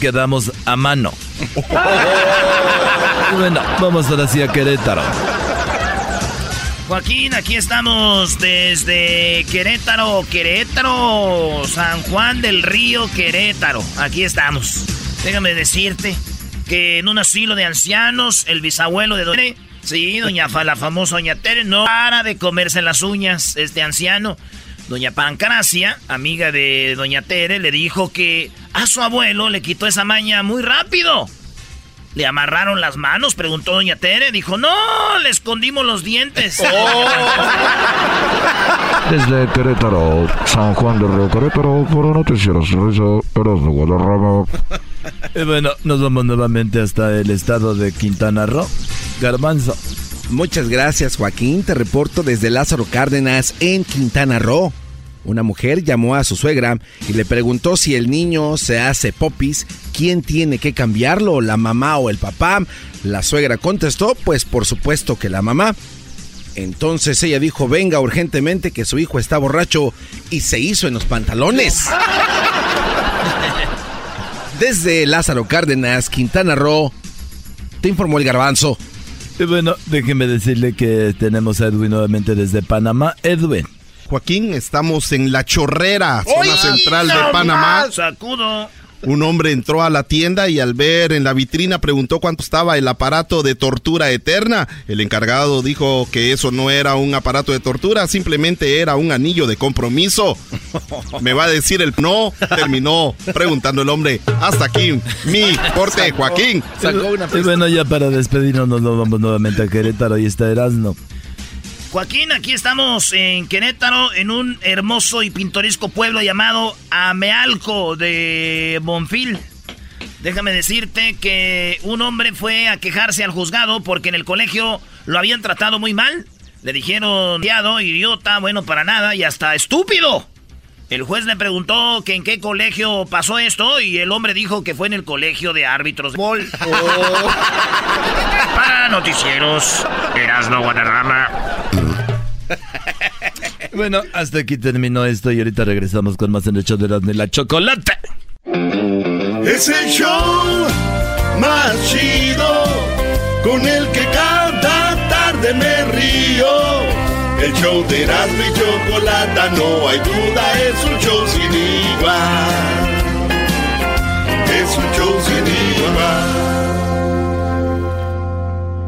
Speaker 1: Quedamos a mano. bueno, vamos ahora sí a Querétaro.
Speaker 3: Joaquín, aquí estamos desde Querétaro, Querétaro, San Juan del Río, Querétaro. Aquí estamos. Déjame decirte que en un asilo de ancianos, el bisabuelo de Doña sí, doña la famosa Doña Tere, no para de comerse las uñas, este anciano. Doña Pancracia, amiga de Doña Tere, le dijo que a su abuelo le quitó esa maña muy rápido. ¿Le amarraron las manos? Preguntó Doña Tere. Dijo, no, le escondimos los dientes. <laughs> Oh.
Speaker 8: Desde Querétaro, San Juan de Río Querétaro, por Noticieros Erasmo.
Speaker 1: Y bueno, nos vamos nuevamente hasta el estado de Quintana Roo. Garbanzo.
Speaker 2: Muchas gracias, Joaquín. Te reporto desde Lázaro Cárdenas en Quintana Roo. Una mujer llamó a su suegra y le preguntó si el niño se hace popis, quién tiene que cambiarlo, la mamá o el papá. La suegra contestó, pues por supuesto que la mamá. Entonces ella dijo, venga urgentemente que su hijo está borracho y se hizo en los pantalones. <laughs> Desde Lázaro Cárdenas, Quintana Roo, te informó el garbanzo.
Speaker 1: Y bueno, déjeme decirle que tenemos a Edwin nuevamente desde Panamá. Edwin.
Speaker 5: Joaquín, estamos en La Chorrera, zona central de Panamá.
Speaker 3: Sacudo.
Speaker 5: Un hombre entró a la tienda y al ver en la vitrina preguntó cuánto estaba el aparato de tortura eterna. El encargado dijo que eso no era un aparato de tortura, simplemente era un anillo de compromiso. Me va a decir el no, terminó preguntando el hombre. Hasta aquí mi corte, Joaquín.
Speaker 1: y bueno, ya para despedirnos nos vamos nuevamente a Querétaro y está Erasmo.
Speaker 3: Joaquín, aquí estamos en Querétaro, en un hermoso y pintoresco pueblo llamado Amealco de Bonfil. Déjame decirte que un hombre fue a quejarse al juzgado porque en el colegio lo habían tratado muy mal. Le dijeron, idiota, bueno para nada y hasta estúpido. El juez le preguntó que en qué colegio pasó esto y el hombre dijo que fue en el colegio de árbitros de gol. <laughs> Oh. Para noticieros, Erasno Guadarrama. <laughs>
Speaker 1: Bueno, hasta aquí terminó esto y ahorita regresamos con más en el show de Erasmo y la chocolate.
Speaker 9: Es el show más chido con el que cada tarde me río. El show de Erasmo y chocolate, no hay duda, es un show sin igual. Es un show sin igual.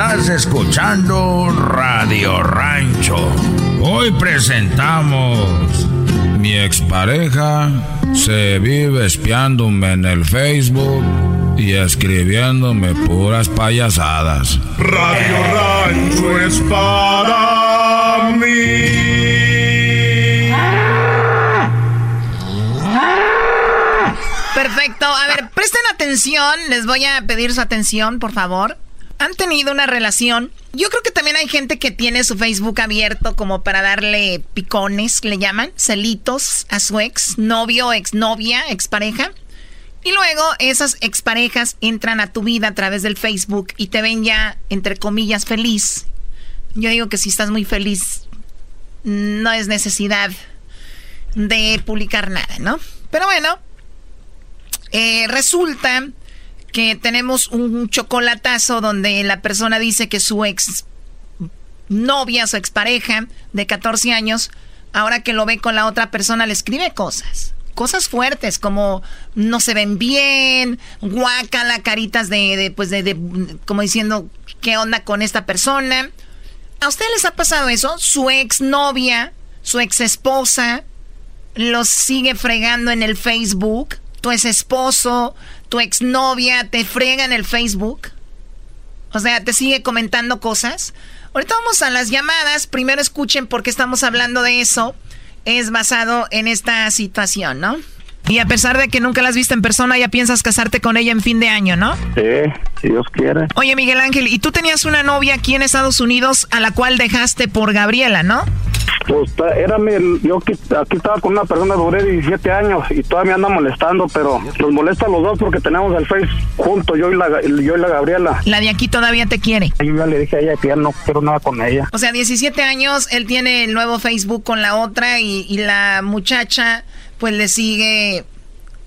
Speaker 10: Estás escuchando Radio Rancho. Hoy presentamos. Mi expareja se vive espiándome en el Facebook y escribiéndome puras payasadas.
Speaker 6: Radio Rancho es para mí.
Speaker 11: Perfecto. A ver, presten atención. Les voy a pedir su atención, por favor han tenido una relación. Yo creo que también hay gente que tiene su Facebook abierto como para darle picones, le llaman, celitos a su ex novio, ex novia, expareja. Y luego esas exparejas entran a tu vida a través del Facebook y te ven ya, entre comillas, feliz. Yo digo que si estás muy feliz, no es necesidad de publicar nada, ¿no? Pero bueno, eh, resulta que tenemos un chocolatazo donde la persona dice que su ex novia, su expareja de 14 años, ahora que lo ve con la otra persona, le escribe cosas. Cosas fuertes como no se ven bien, guácala, caritas de, de pues de, de, como diciendo, ¿qué onda con esta persona? ¿A ustedes les ha pasado eso? Su ex novia, su ex esposa, los sigue fregando en el Facebook, tu ex esposo, tu exnovia te frega en el Facebook. O sea, te sigue comentando cosas. Ahorita vamos a las llamadas. Primero escuchen por qué estamos hablando de eso. Es basado en esta situación, ¿no? Y a pesar de que nunca la has visto en persona, ya piensas casarte con ella en fin de año, ¿no?
Speaker 12: Sí, si Dios quiere.
Speaker 11: Oye, Miguel Ángel, y tú tenías una novia aquí en Estados Unidos a la cual dejaste por Gabriela, ¿no?
Speaker 12: Pues era mi, yo aquí, aquí estaba con una persona, duré 17 años y todavía me anda molestando, pero nos molesta a los dos porque tenemos el Face juntos, yo y la, yo y la Gabriela.
Speaker 11: La de aquí todavía te quiere.
Speaker 12: Yo ya le dije a ella que ya no quiero nada con ella.
Speaker 11: O sea, 17 años, él tiene el nuevo Facebook con la otra y, y la muchacha pues le sigue,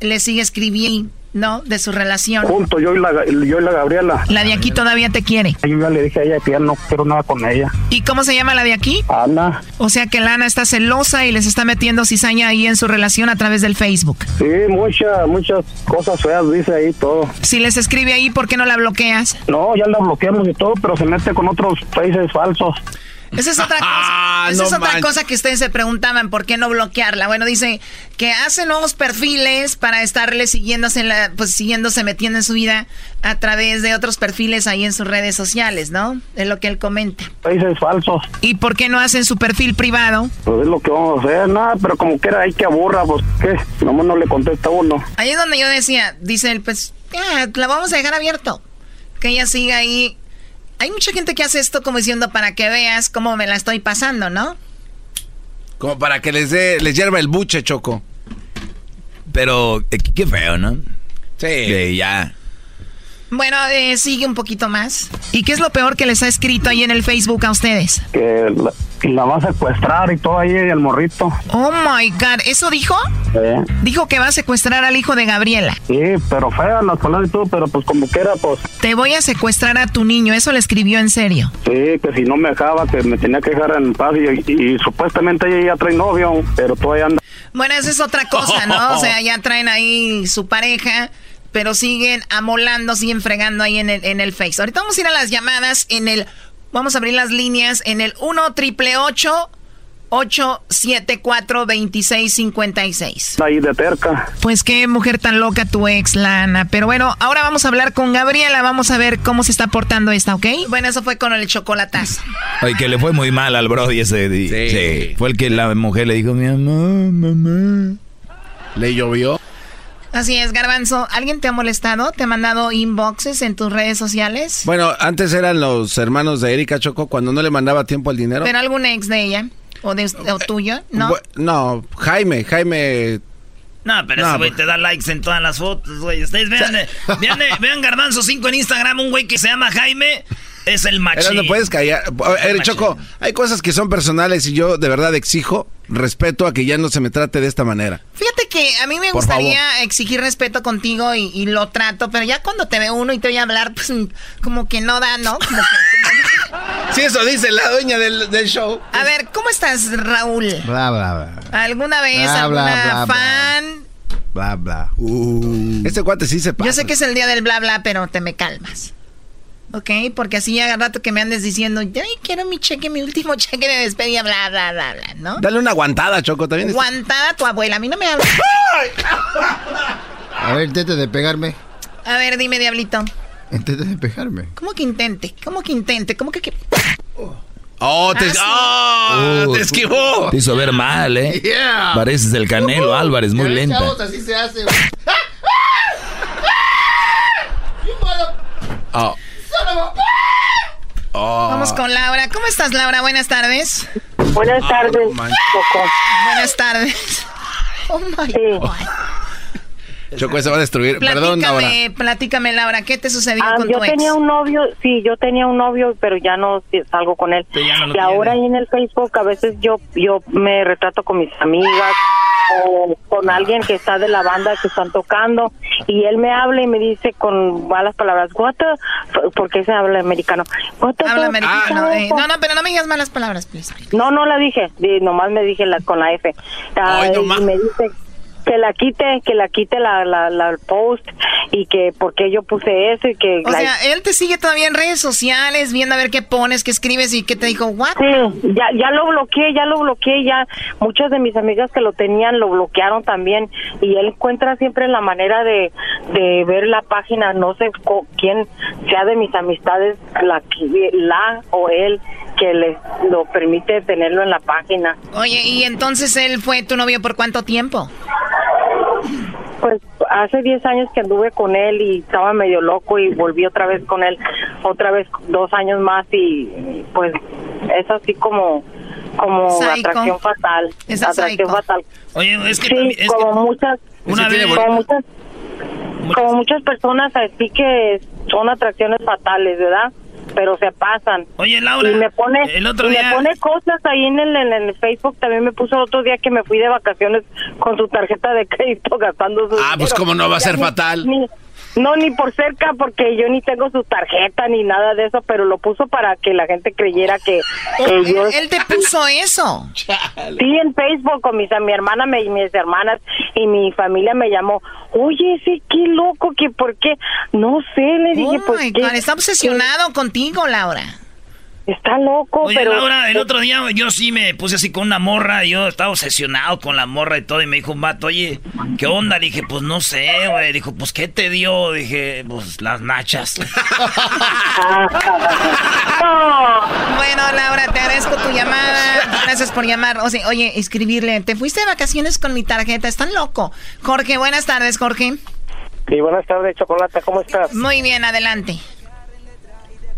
Speaker 11: le sigue escribiendo. ¿no? De su relación.
Speaker 12: Junto, yo y, la, yo y la Gabriela.
Speaker 11: La de aquí todavía te quiere.
Speaker 12: Yo ya le dije a ella que ya no quiero nada con ella.
Speaker 11: ¿Y cómo se llama la de aquí?
Speaker 12: Ana.
Speaker 11: O sea que la Ana está celosa y les está metiendo cizaña ahí en su relación a través del Facebook.
Speaker 12: Sí, muchas, muchas cosas feas dice ahí todo.
Speaker 11: Si les escribe ahí, ¿por qué no la bloqueas?
Speaker 12: No, ya la bloqueamos y todo, pero se mete con otros países falsos.
Speaker 11: Esa es otra <laughs> cosa. Esa es otra cosa que ustedes se preguntaban, ¿por qué no bloquearla? Bueno, dice que hace nuevos perfiles para estarle siguiéndose, la, pues siguiéndose, metiendo en su vida a través de otros perfiles ahí en sus redes sociales, ¿no? Es lo que él comenta.
Speaker 12: Países falsos.
Speaker 11: ¿Y por qué no hacen su perfil privado?
Speaker 12: Pues es lo que vamos a hacer, nada, pero como que era ahí que aburra, pues qué, nomás no le contesta uno.
Speaker 11: Ahí es donde yo decía, dice él, pues, ya, la vamos a dejar abierto. Que ella siga ahí hay mucha gente que hace esto como diciendo para que veas cómo me la estoy pasando, ¿no?
Speaker 2: Como para que les dé, les hierva el buche, Choco.
Speaker 1: Pero eh, qué feo, ¿no?
Speaker 2: Sí.
Speaker 1: Que ya.
Speaker 11: Bueno, eh, sigue un poquito más. ¿Y qué es lo peor que les ha escrito ahí en el Facebook a ustedes?
Speaker 12: Que la, la va a secuestrar y todo ahí el morrito.
Speaker 11: Oh my God, ¿eso dijo?
Speaker 12: Sí.
Speaker 11: Dijo que va a secuestrar al hijo de Gabriela.
Speaker 12: Sí, pero fea las palabras y todo, pero pues como que era, pues.
Speaker 11: Te voy a secuestrar a tu niño, eso le escribió en serio.
Speaker 12: Sí, que si no me dejaba, que me tenía que dejar en paz y, y, y supuestamente ella ya trae novio, pero todavía anda.
Speaker 11: Bueno, esa es otra cosa, ¿no? O sea, ya traen ahí su pareja pero siguen amolando, siguen fregando ahí en el, en el Face. Ahorita vamos a ir a las llamadas en el... Vamos a abrir las líneas en el 1 triple 874 2656
Speaker 12: Ahí de terca.
Speaker 11: Pues qué mujer tan loca tu ex, Lana. Pero bueno, ahora vamos a hablar con Gabriela. Vamos a ver cómo se está portando esta, ¿ok? Bueno, eso fue con el chocolatazo.
Speaker 1: Oye, que le fue muy mal al Brody ese día.
Speaker 2: Sí.
Speaker 1: sí. Fue el que la mujer le dijo, mi amor, mamá.
Speaker 2: Le llovió.
Speaker 11: Así es, Garbanzo. ¿Alguien te ha molestado? ¿Te ha mandado inboxes en tus redes sociales?
Speaker 2: Bueno, antes eran los hermanos de Erika Choco cuando no le mandaba tiempo al dinero.
Speaker 11: ¿Pero algún ex de ella? ¿O, de, o tuyo? ¿No?
Speaker 2: No, Jaime, Jaime...
Speaker 3: No, pero no, ese güey te da likes en todas las fotos, güey. Ustedes vean, o sea, vean, vean Garbanzo 5 en Instagram, un güey que se llama Jaime es el machín.
Speaker 2: no puedes callar. Eh, Choco, hay cosas que son personales y yo de verdad exijo respeto a que ya no se me trate de esta manera.
Speaker 11: Fíjate que a mí me Por gustaría favor. exigir respeto contigo y, y, lo trato, pero ya cuando te ve uno y te voy a hablar, pues como que no da, ¿no? Como que,
Speaker 2: como... <laughs> Sí, eso dice la dueña del, del, show.
Speaker 11: A ver, ¿cómo estás, Raúl?
Speaker 4: Bla, bla, bla.
Speaker 11: ¿Alguna vez bla, alguna bla, bla, fan?
Speaker 4: Bla, bla.
Speaker 2: Uh. Este cuate sí se pasa.
Speaker 11: Yo sé que es el día del bla, bla, pero te me calmas. ¿Ok? Porque así ya rato que me andes diciendo, ay, quiero mi cheque, mi último <laughs> cheque de despedida, bla, bla, bla, bla, ¿no?
Speaker 2: Dale una aguantada, Choco, también.
Speaker 11: Aguantada a tu abuela, a mí no me habla.
Speaker 4: A ver, intente de pegarme.
Speaker 11: A ver, dime, diablito.
Speaker 4: Intente de pegarme.
Speaker 11: ¿Cómo que intente? ¿Cómo que intente? ¿Cómo que...? que...
Speaker 2: Oh, te, ah, oh, uh, te esquivó.
Speaker 1: Te hizo ver mal, ¿eh? Yeah. Pareces el Canelo uh, Álvarez, muy lenta.
Speaker 4: Chavos, así se hace.
Speaker 2: oh. <laughs>
Speaker 11: Oh. Vamos con Laura. ¿Cómo estás, Laura? Buenas tardes.
Speaker 13: Buenas tardes.
Speaker 11: Oh, Buenas tardes. Oh my
Speaker 13: sí.
Speaker 11: God.
Speaker 2: Choco, se va a destruir.
Speaker 11: Platícame,
Speaker 2: Perdón, Laura.
Speaker 11: Platícame, Laura, ¿qué te sucedió
Speaker 13: ah,
Speaker 11: con
Speaker 13: yo
Speaker 11: tu
Speaker 13: tenía
Speaker 11: ex?
Speaker 13: un novio, sí, yo tenía un novio, pero ya no salgo con él.
Speaker 3: no
Speaker 13: y
Speaker 3: tiene.
Speaker 13: ahora ahí en el Facebook a veces yo yo me retrato con mis amigas o con alguien que está de la banda que están tocando y él me habla y me dice con malas palabras, what the, porque se habla americano. What the
Speaker 11: Habla americano. eh. No, no, pero no me digas malas palabras, please.
Speaker 13: No, no la dije, di- nomás me dije la, con la F. Ah,
Speaker 2: Ay, no
Speaker 13: y me dice que la quite, que la quite la, la, la post y que porque yo puse eso y que...
Speaker 11: O sea, él te sigue todavía en redes sociales, viendo a ver qué pones, qué escribes y qué te dijo, what?
Speaker 13: Sí, ya, ya lo bloqueé, ya lo bloqueé, ya muchas de mis amigas que lo tenían lo bloquearon también y él encuentra siempre la manera de, de ver la página, no sé co- quién sea de mis amistades, la, la o él que les lo permite tenerlo en la página.
Speaker 11: Oye, y entonces él fue tu novio por cuánto tiempo?
Speaker 13: Pues hace 10 años que anduve con él y estaba medio loco y volví otra vez con él, otra vez dos años más y pues es así como como
Speaker 11: Psycho.
Speaker 13: atracción fatal.
Speaker 11: Es
Speaker 13: atracción
Speaker 11: psycho.
Speaker 13: fatal.
Speaker 3: Oye, es que
Speaker 13: sí,
Speaker 3: también- es
Speaker 13: como
Speaker 3: que-
Speaker 13: muchas
Speaker 3: Una vez-
Speaker 13: como muchas como muchas personas así que son atracciones fatales, ¿verdad? Pero se pasan.
Speaker 3: Oye, Laura,
Speaker 13: y me pone
Speaker 3: el otro
Speaker 13: y
Speaker 3: día-
Speaker 13: me pone cosas ahí en el, en el Facebook. También me puso el otro día que me fui de vacaciones con su tarjeta de crédito gastando su
Speaker 2: Ah, pues. ¿cómo no va a
Speaker 13: Ya
Speaker 2: ser
Speaker 13: ni-
Speaker 2: fatal?
Speaker 13: ni- no, ni por cerca, porque yo ni tengo su tarjeta ni nada de eso, pero lo puso para que la gente creyera que, que
Speaker 11: Él,
Speaker 13: yo...
Speaker 11: él te puso eso.
Speaker 13: Sí, en Facebook con mis, mi hermana me- y mis hermanas y mi familia me llamó. Oye, ese qué loco, que por qué. No sé, le dije,
Speaker 11: Oh
Speaker 13: pues.
Speaker 11: my
Speaker 13: ¿qué?
Speaker 11: Está obsesionado contigo, Laura.
Speaker 13: Está loco,
Speaker 3: Oye,
Speaker 13: pero.
Speaker 3: Laura, el otro día yo sí me puse así con una morra, yo estaba obsesionado con la morra y todo, y me dijo un vato, oye, ¿qué onda? Le dije, pues no sé, güey. Dijo, pues, ¿qué te dio? Dije, pues, las nachas. <laughs>
Speaker 11: Bueno, Laura, te agradezco tu llamada. Gracias por llamar. O sea, oye, escribirle. Te fuiste de vacaciones con mi tarjeta. Están loco. Jorge, buenas tardes, Jorge.
Speaker 14: Sí, buenas tardes, Chocolata, ¿cómo estás?
Speaker 11: Muy bien, adelante.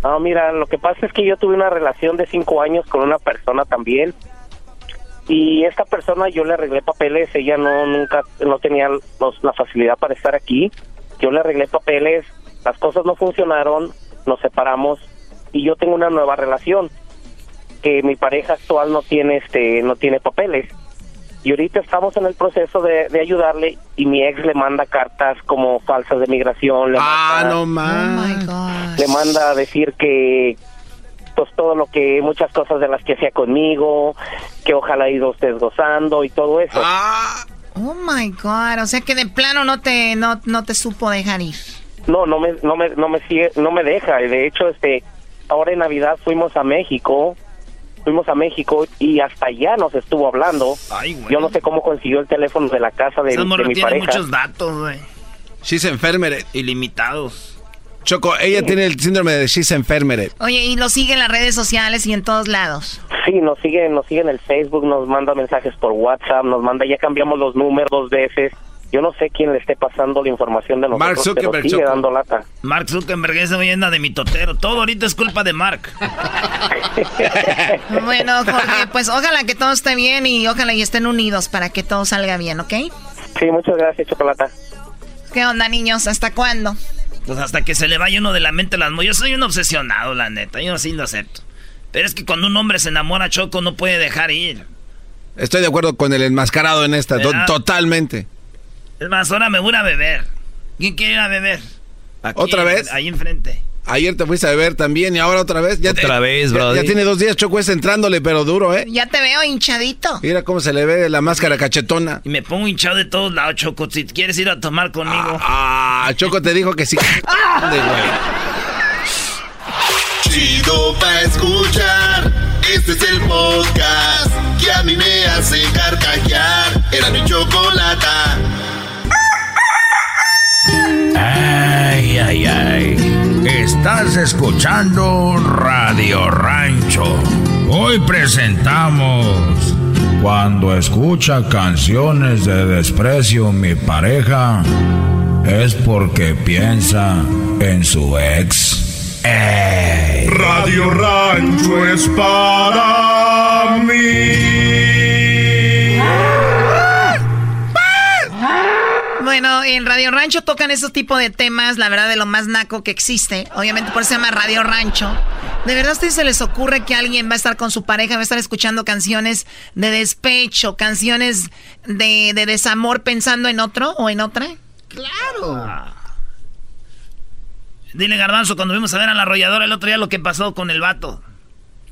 Speaker 14: Ah, mira, lo que pasa es que yo tuve una relación de cinco años con una persona también. Y esta persona yo le arreglé papeles, ella no nunca no tenía los- la facilidad para estar aquí. Yo le arreglé papeles, las cosas no funcionaron, nos separamos y yo tengo una nueva relación que mi pareja actual no tiene este no tiene papeles. Y ahorita estamos en el proceso de, de ayudarle y mi ex le manda cartas como falsas de migración. Le
Speaker 2: Ah,
Speaker 14: manda-
Speaker 2: no más.
Speaker 14: le manda a decir que pues todo lo que muchas cosas de las que hacía conmigo que ojalá ido usted gozando y todo eso
Speaker 11: Oh my God. O sea que de plano no te, no, no te supo dejar ir.
Speaker 14: no no me no me no me sigue no me deja y de hecho este ahora en navidad fuimos a México fuimos a México y hasta allá nos estuvo hablando yo no sé cómo consiguió el teléfono de la casa de,
Speaker 3: Esa
Speaker 14: de mi
Speaker 3: tiene
Speaker 14: pareja
Speaker 3: muchos datos, güey.
Speaker 2: She's enfermere.
Speaker 3: Ilimitados.
Speaker 2: Choco, ella tiene el síndrome de she's enfermere.
Speaker 11: Oye, y lo sigue en las redes sociales y en todos lados.
Speaker 14: Sí, nos sigue, nos sigue en el Facebook, nos manda mensajes por WhatsApp, nos manda, ya cambiamos los números dos veces. Yo no sé quién le esté pasando la información de nosotros,
Speaker 3: Mark
Speaker 14: pero
Speaker 3: Zuckerberg,
Speaker 14: sigue
Speaker 3: Choco.
Speaker 14: dando lata.
Speaker 3: Mark Zuckerberg ese güey anda de mitotero. Todo ahorita es culpa de Mark. <laughs>
Speaker 11: Bueno, Jorge, pues ojalá que todo esté bien y ojalá y estén unidos para que todo salga bien, ¿ok?
Speaker 14: Sí, muchas gracias, Chocolata.
Speaker 11: ¿Qué onda, niños? ¿Hasta cuándo?
Speaker 3: Pues hasta que se le vaya uno de la mente las Yo soy un obsesionado, la neta. Yo sí lo acepto. Pero es que cuando un hombre se enamora, Choco, no puede dejar ir.
Speaker 2: Estoy de acuerdo con el enmascarado en esta, totalmente.
Speaker 3: Es más, ahora me voy a beber. ¿Quién quiere ir a beber? Aquí,
Speaker 2: ¿Otra vez?
Speaker 3: Ahí enfrente.
Speaker 2: Ayer te fuiste a beber también y ahora otra vez. Ya
Speaker 1: Otra
Speaker 2: te-
Speaker 1: vez,
Speaker 2: ya-
Speaker 1: brody.
Speaker 2: Ya, tiene dos días Choco es entrándole, pero duro, ¿eh?
Speaker 11: Ya te veo hinchadito.
Speaker 2: Mira cómo se le ve la máscara cachetona.
Speaker 3: Y me pongo hinchado de todos lados, Choco. Si quieres ir a tomar conmigo.
Speaker 2: Ah, Choco te dijo que sí. <laughs>
Speaker 5: Chido pa' escuchar. Este es el podcast que a mí me hace carcajear. Era mi chocolata.
Speaker 10: Ay, ay, ay. Estás escuchando Radio Rancho. Hoy presentamos Cuando escucha canciones de desprecio mi pareja es porque piensa en su ex. Ey.
Speaker 6: Radio Rancho es para mí.
Speaker 11: Bueno, en Radio Rancho tocan esos tipos de temas, la verdad, de lo más naco que existe. Obviamente por eso se llama Radio Rancho. ¿De verdad a ustedes se les ocurre que alguien va a estar con su pareja, va a estar escuchando canciones de despecho, canciones de, de desamor pensando en otro o en otra?
Speaker 3: Claro. Dile, Garbanzo, cuando vimos a ver a la arrolladora el otro día lo que pasó con el vato.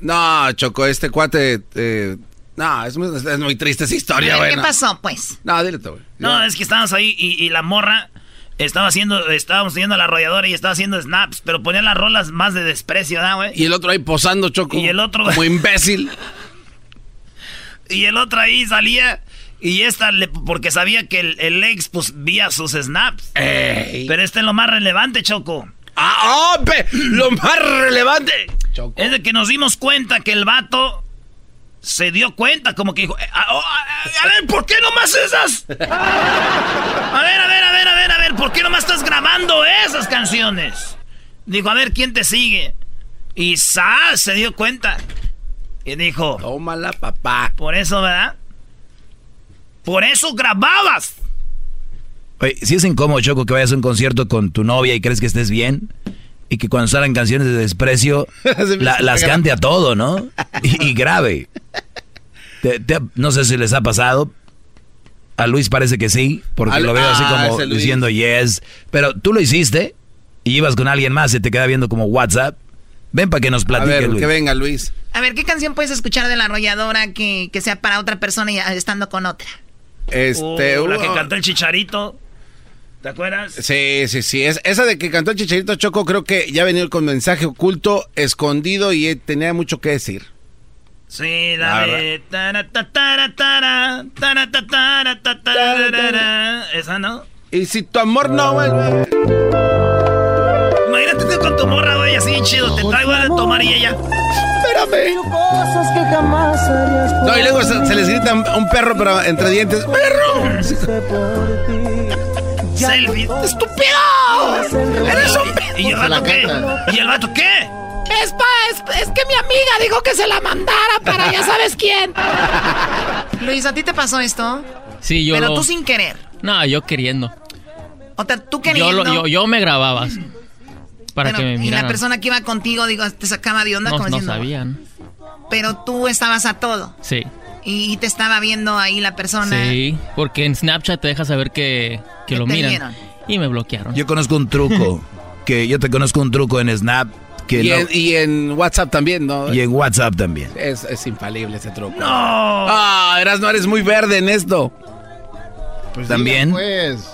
Speaker 2: No, Choco, este cuate. eh, no, es muy, es muy triste esa historia, güey.
Speaker 11: ¿Qué
Speaker 2: no.
Speaker 11: pasó, pues?
Speaker 2: No, dile tú, güey.
Speaker 3: No, es que estábamos ahí y, y la morra estaba haciendo, estábamos teniendo a la arrolladora y estaba haciendo snaps, pero ponía las rolas más de desprecio, ¿verdad, güey?
Speaker 2: Y el otro ahí posando, Choco.
Speaker 3: Y el otro-
Speaker 2: Como imbécil. <laughs>
Speaker 3: Y el otro ahí salía y esta, le- porque sabía que el, el ex, pues, vía sus snaps. Pero este es lo más relevante, Choco.
Speaker 2: ¡Ah, oh, pe- lo más relevante!
Speaker 3: Es de que nos dimos cuenta que el vato se dio cuenta, como que dijo, eh, a, a, ver, ¿por qué nomás esas? A ver, a ver, a ver, a ver, a ver, ¿por qué nomás estás grabando esas canciones? Dijo, a ver, ¿quién te sigue? Y Sa se dio cuenta. Y dijo,
Speaker 2: tómala, papá.
Speaker 3: Por eso, ¿verdad? Por eso grababas.
Speaker 1: Oye, si es incómodo, Choco, que vayas a un concierto con tu novia y crees que estés bien, y que cuando salgan canciones de desprecio, <laughs> las cante a todo, ¿no? Y, grave. no sé si les ha pasado. A Luis parece que sí, porque lo veo así ah, como diciendo yes. Pero tú lo hiciste y ibas con alguien más y te queda viendo como WhatsApp. Ven para que nos platique,
Speaker 2: a ver, que venga, Luis.
Speaker 11: A ver, ¿qué canción puedes escuchar de la arrolladora que, sea para otra persona y estando con otra?
Speaker 3: Este, uh, la que cantó el chicharito. ¿Te acuerdas?
Speaker 2: Sí, sí, sí. Es, esa de que cantó el Chicharito Choco creo que ya venía con mensaje oculto, escondido y tenía mucho que decir.
Speaker 3: Sí, la de... Esa, ¿no?
Speaker 2: Y si tu amor no vuelve...
Speaker 3: Imagínate con tu morra, güey, así chido. Te traigo a tomar y ella...
Speaker 2: Espérame. No, y luego se, se les grita un perro, pero entre dientes. ¡Perro!
Speaker 3: Selfie. ¡Estúpido! ¡Eres un... ¿Y el vato qué? ¿Y el vato qué?
Speaker 11: Es, pa, es, que mi amiga dijo que se la mandara para ya sabes quién. Luis, ¿a ti te pasó esto?
Speaker 15: Sí, yo.
Speaker 11: Pero tú sin querer.
Speaker 15: No, yo queriendo.
Speaker 11: O sea, tú queriendo.
Speaker 15: Yo, yo, me grababas. Para que me miraran.
Speaker 11: Y la persona que iba contigo, digo, te sacaba de onda.
Speaker 15: No, no sabían.
Speaker 11: Pero tú estabas a todo.
Speaker 15: Sí.
Speaker 11: Y te estaba viendo ahí la persona.
Speaker 15: Sí, porque en Snapchat te deja saber que, que lo miran. Y me bloquearon.
Speaker 1: Yo conozco un truco. <laughs> que yo te conozco un truco en Snap. Que
Speaker 2: y, en, WhatsApp también, ¿no?
Speaker 1: Y en WhatsApp también.
Speaker 2: Es, es infalible ese truco.
Speaker 3: ¡No!
Speaker 2: Ah, eras, no eres muy verde en esto.
Speaker 1: Pues también.
Speaker 2: pues.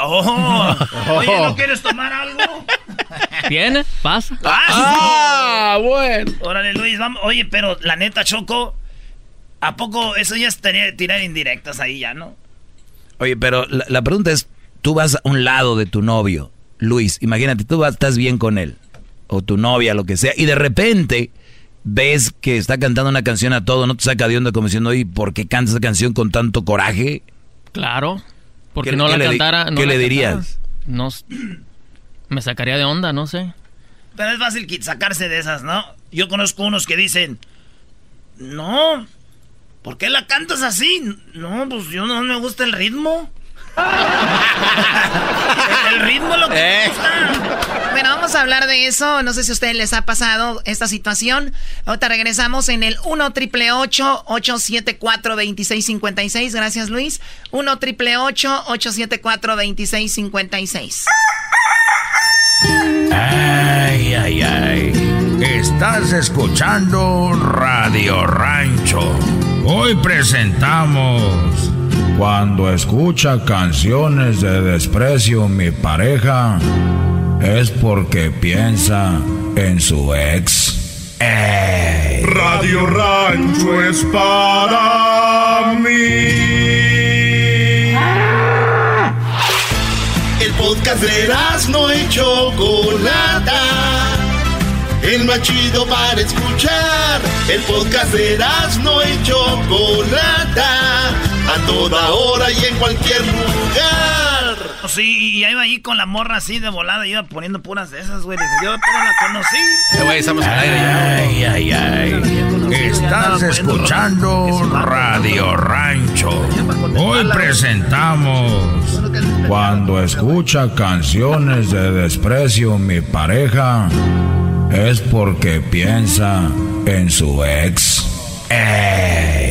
Speaker 3: ¡Oh! <laughs> Oye, ¿no quieres tomar algo?
Speaker 15: ¿Tiene? ¿Pasa?
Speaker 2: ¡Ah! ah bueno.
Speaker 3: Órale, Luis, vamos. Oye, pero la neta, Choco, ¿a poco eso ya es tirar indirectas ahí ya, no?
Speaker 1: Oye, pero la, pregunta es, tú vas a un lado de tu novio, Luis, imagínate, tú vas, estás bien con él, o tu novia, lo que sea, y de repente ves que está cantando una canción a todo, ¿no te saca de onda como diciendo, oye, ¿por qué cantas esa canción con tanto coraje?
Speaker 15: Claro. Porque no la cantara.
Speaker 1: ¿Qué le dirías?
Speaker 15: no. Me sacaría de onda, no sé.
Speaker 3: Pero es fácil sacarse de esas, ¿no? Yo conozco unos que dicen. No. ¿Por qué la cantas así? No, pues yo no me gusta el ritmo. <laughs> el ritmo lo que eh.
Speaker 11: Bueno, vamos a hablar de eso. No sé si a ustedes les ha pasado esta situación. Ahorita regresamos en el 1 triple 874 2656. Gracias, Luis. 1 triple 874 2656.
Speaker 10: Ay, ay, ay. Estás escuchando Radio Rancho. Hoy presentamos cuando escucha canciones de desprecio mi pareja, es porque piensa en su ex.
Speaker 5: Radio Rancho es para mí. El podcast de no hecho Chocolata. El más chido para escuchar. El podcast de no hecho Chocolata a toda hora y en cualquier lugar.
Speaker 3: Sí, y iba ahí con la morra así de volada, iba poniendo puras de esas, güey. Yo toda la conocí.
Speaker 2: Güey, estamos al aire
Speaker 10: ya. Ay, ay, ay. Estás escuchando Radio Rancho. Hoy presentamos Cuando escucha canciones de desprecio mi pareja, es porque piensa en su ex.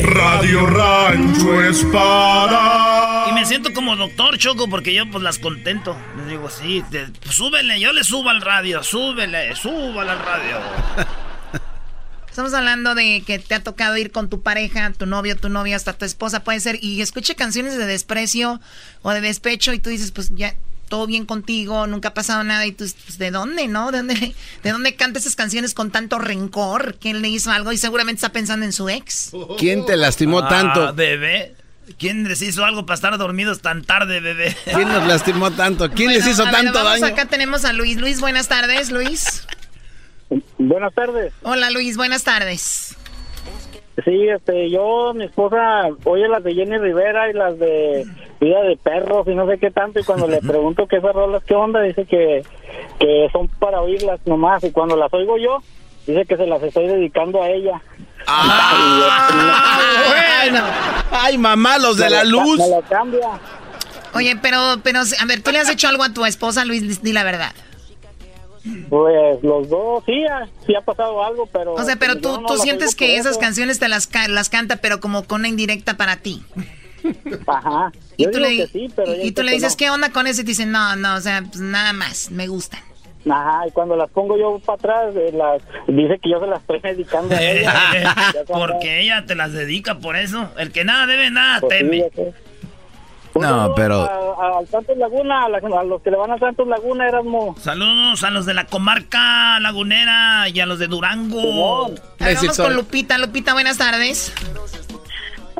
Speaker 5: Radio Rancho es para.
Speaker 3: Y me siento como doctor Choco porque yo pues las contento. Les digo, sí, súbele, yo le subo al radio, súbele, súbale al radio. <laughs>
Speaker 11: Estamos hablando de que te ha tocado ir con tu pareja, tu novio, tu novia, hasta tu esposa, puede ser, y escuche canciones de desprecio o de despecho y tú dices, pues ya todo bien contigo, nunca ha pasado nada y tú, pues, ¿de dónde, no? ¿De dónde, ¿De dónde canta esas canciones con tanto rencor? ¿Quién le hizo algo? Y seguramente está pensando en su ex.
Speaker 2: ¿Quién te lastimó
Speaker 3: Ah,
Speaker 2: tanto?
Speaker 3: bebé. ¿Quién les hizo algo para estar dormidos tan tarde, bebé?
Speaker 2: ¿Quién nos lastimó tanto? ¿Quién
Speaker 11: Bueno,
Speaker 2: les hizo
Speaker 11: ver,
Speaker 2: tanto
Speaker 11: vamos,
Speaker 2: daño?
Speaker 11: Acá tenemos a Luis. Luis, buenas tardes, Luis.
Speaker 16: Buenas tardes.
Speaker 11: Hola, Luis, buenas tardes.
Speaker 16: Sí, este, yo, mi esposa oye las de Jenny Rivera y las de Vida de Perros y no sé qué tanto y cuando le pregunto qué esas rolas, qué onda, dice que, que son para oírlas nomás y cuando las oigo yo, dice que se las estoy dedicando a ella.
Speaker 2: bueno. Ay, mamá, los de la luz.
Speaker 16: Me la cambia.
Speaker 11: Oye, pero, pero, a ver, ¿tú le has hecho algo a tu esposa, Luis? Di la verdad.
Speaker 16: Pues los dos, sí, ha- sí ha pasado algo, pero...
Speaker 11: O sea, pero tú,
Speaker 16: no
Speaker 11: tú sientes que esas canciones te las, ca- las canta, pero como con una indirecta para ti.
Speaker 16: Ajá.
Speaker 11: Y
Speaker 16: Yo
Speaker 11: tú
Speaker 16: digo
Speaker 11: le,
Speaker 16: que sí, pero ella
Speaker 11: y tú
Speaker 16: dice
Speaker 11: le
Speaker 16: que
Speaker 11: dices,
Speaker 16: no.
Speaker 11: ¿qué onda con eso? Y te dicen, no, no, o sea, pues nada más, me gustan.
Speaker 16: Ajá, y cuando las pongo yo para atrás, eh, las, dice que yo se las estoy dedicando a ella. <laughs> Ya cuando- <laughs>
Speaker 3: Porque ella te las dedica por eso. El que nada debe, nada
Speaker 16: Pues
Speaker 3: teme.
Speaker 2: No, pero...
Speaker 16: A- Santos Laguna, a, la- a los que le van a Santos Laguna, Erasmo.
Speaker 3: Saludos a los de la comarca lagunera y a los de Durango.
Speaker 11: Ver, vamos con Lupita. Lupita, buenas tardes.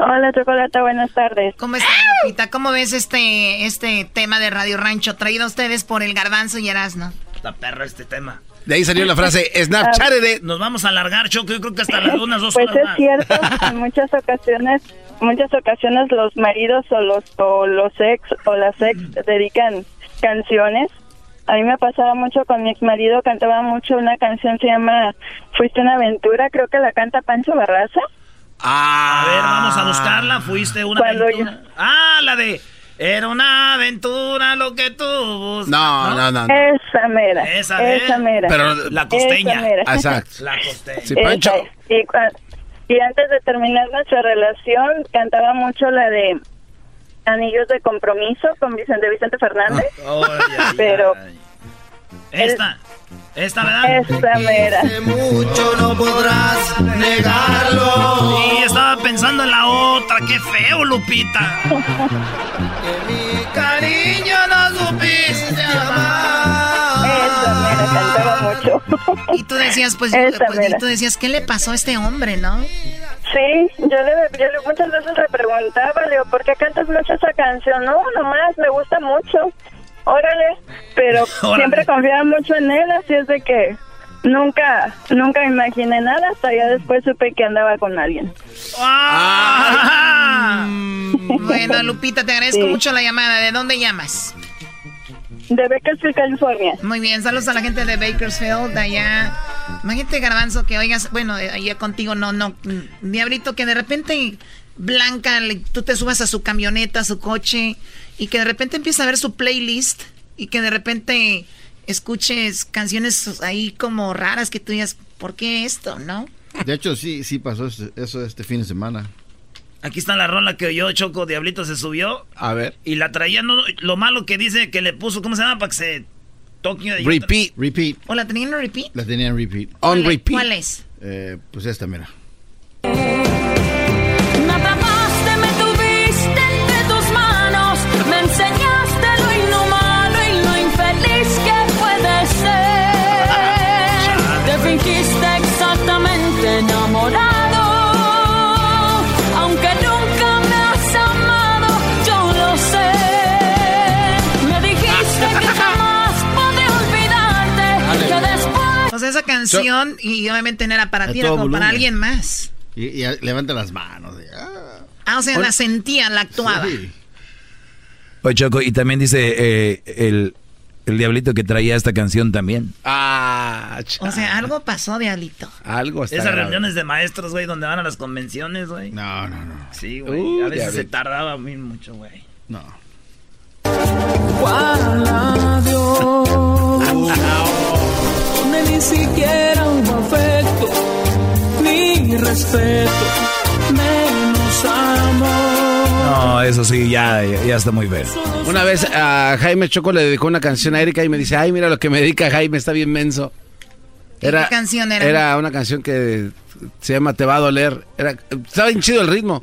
Speaker 17: Hola, Chocolata, buenas tardes.
Speaker 11: ¿Cómo estás, Lupita? ¿Cómo ves este, este tema de Radio Rancho traído a ustedes por el Garbanzo y Erasno?
Speaker 3: Está perro este tema.
Speaker 2: De ahí salió la frase Snapchat de...
Speaker 3: Nos vamos a alargar, Choco. Yo creo que hasta las unas dos
Speaker 17: Pues
Speaker 3: horas
Speaker 17: es cierto, <laughs> en muchas ocasiones, muchas ocasiones los maridos o los o los ex o las ex dedican canciones. A mí me pasaba mucho con mi ex marido, cantaba mucho una canción se llama Fuiste una aventura, creo que la canta Pancho Barraza.
Speaker 3: A ver, vamos a buscarla. Fuiste una aventura. Ah, la de. Era una aventura lo que tú buscas.
Speaker 2: No, no, no. no.
Speaker 17: Esa mera.
Speaker 3: Esa,
Speaker 17: Esa, mera.
Speaker 2: Pero
Speaker 3: La costeña.
Speaker 17: Esa mera.
Speaker 2: Exacto.
Speaker 3: La costeña.
Speaker 2: Sí, Pancho.
Speaker 17: Y, cua- y antes de terminar nuestra relación, cantaba mucho la de Anillos de Compromiso con Vicente Vicente Fernández. Pero.
Speaker 3: Esta. Esta, ¿verdad?
Speaker 17: esa mera.
Speaker 5: Mucho no podrás negarlo.
Speaker 3: Y estaba pensando en la otra. Qué feo, Lupita. <laughs>
Speaker 5: Mi cariño no supiste amar.
Speaker 17: Esa mera, cantaba mucho.
Speaker 11: Y tú decías, pues, pues, y tú decías, ¿qué le pasó a este hombre, no?
Speaker 17: Sí, yo le, yo le muchas veces le preguntaba, le digo, ¿por qué cantas mucho esa canción? No, nomás, me gusta mucho. Órale, pero <laughs>
Speaker 3: Órale.
Speaker 17: siempre confiaba mucho en él, así es de que nunca, nunca me imaginé nada, hasta ya después supe que andaba con alguien.
Speaker 3: Ah.
Speaker 11: Bueno, Lupita, te agradezco
Speaker 17: Sí.
Speaker 11: mucho la llamada. ¿De dónde llamas?
Speaker 17: De Bakersfield, California.
Speaker 11: Muy bien, saludos a la gente de Bakersfield, de allá. Imagínate, Garbanzo, que oigas, bueno, allá contigo no, no, Diablito, que de repente Blanca, le- tú te subas a su camioneta, a su coche, y que de repente empieza a ver su playlist, y que de repente escuches canciones ahí como raras que tú digas, ¿por qué esto, no?
Speaker 4: De hecho, sí, sí pasó eso eso este fin de semana.
Speaker 3: Aquí está la rola que oyó Choco Diablito se subió
Speaker 2: A ver.
Speaker 3: y la traía. No, lo malo que dice que le puso, ¿cómo se llama? Para que se toque.
Speaker 2: Repeat.
Speaker 4: Repeat.
Speaker 11: ¿O la tenían en repeat?
Speaker 4: La tenía en repeat.
Speaker 2: On
Speaker 11: ¿Cuál-
Speaker 2: repeat.
Speaker 11: ¿Cuál es?
Speaker 4: Eh, pues esta, mira.
Speaker 18: Y
Speaker 11: obviamente no era para ti, era como para alguien más.
Speaker 4: Y, y levanta las manos. y, ah.
Speaker 11: Ah, o sea,
Speaker 4: Oye.
Speaker 11: la sentía, la actuaba.
Speaker 4: Sí.
Speaker 1: Oye, Choco, y también dice eh, el, el diablito que traía esta canción también.
Speaker 2: Ah,
Speaker 11: O sea, algo pasó, Diablito.
Speaker 2: algo está
Speaker 3: Esas
Speaker 2: grave.
Speaker 3: reuniones de maestros, güey, donde van a las convenciones, güey.
Speaker 4: No, no, no.
Speaker 3: Sí, güey.
Speaker 2: Uh,
Speaker 3: a veces se tardaba muy mucho, güey.
Speaker 4: No.
Speaker 18: Siquiera hubo afecto, ni respeto, menos amor.
Speaker 1: No, eso sí, ya, ya, ya está muy feo.
Speaker 2: Una vez a Jaime Choco le dedicó una canción a Erika y me dice, ay, mira lo que me dedica Jaime, está bien menso. Era,
Speaker 11: ¿Qué canción era?
Speaker 2: Era una canción que se llama Te va a doler. Era, estaba bien chido el ritmo.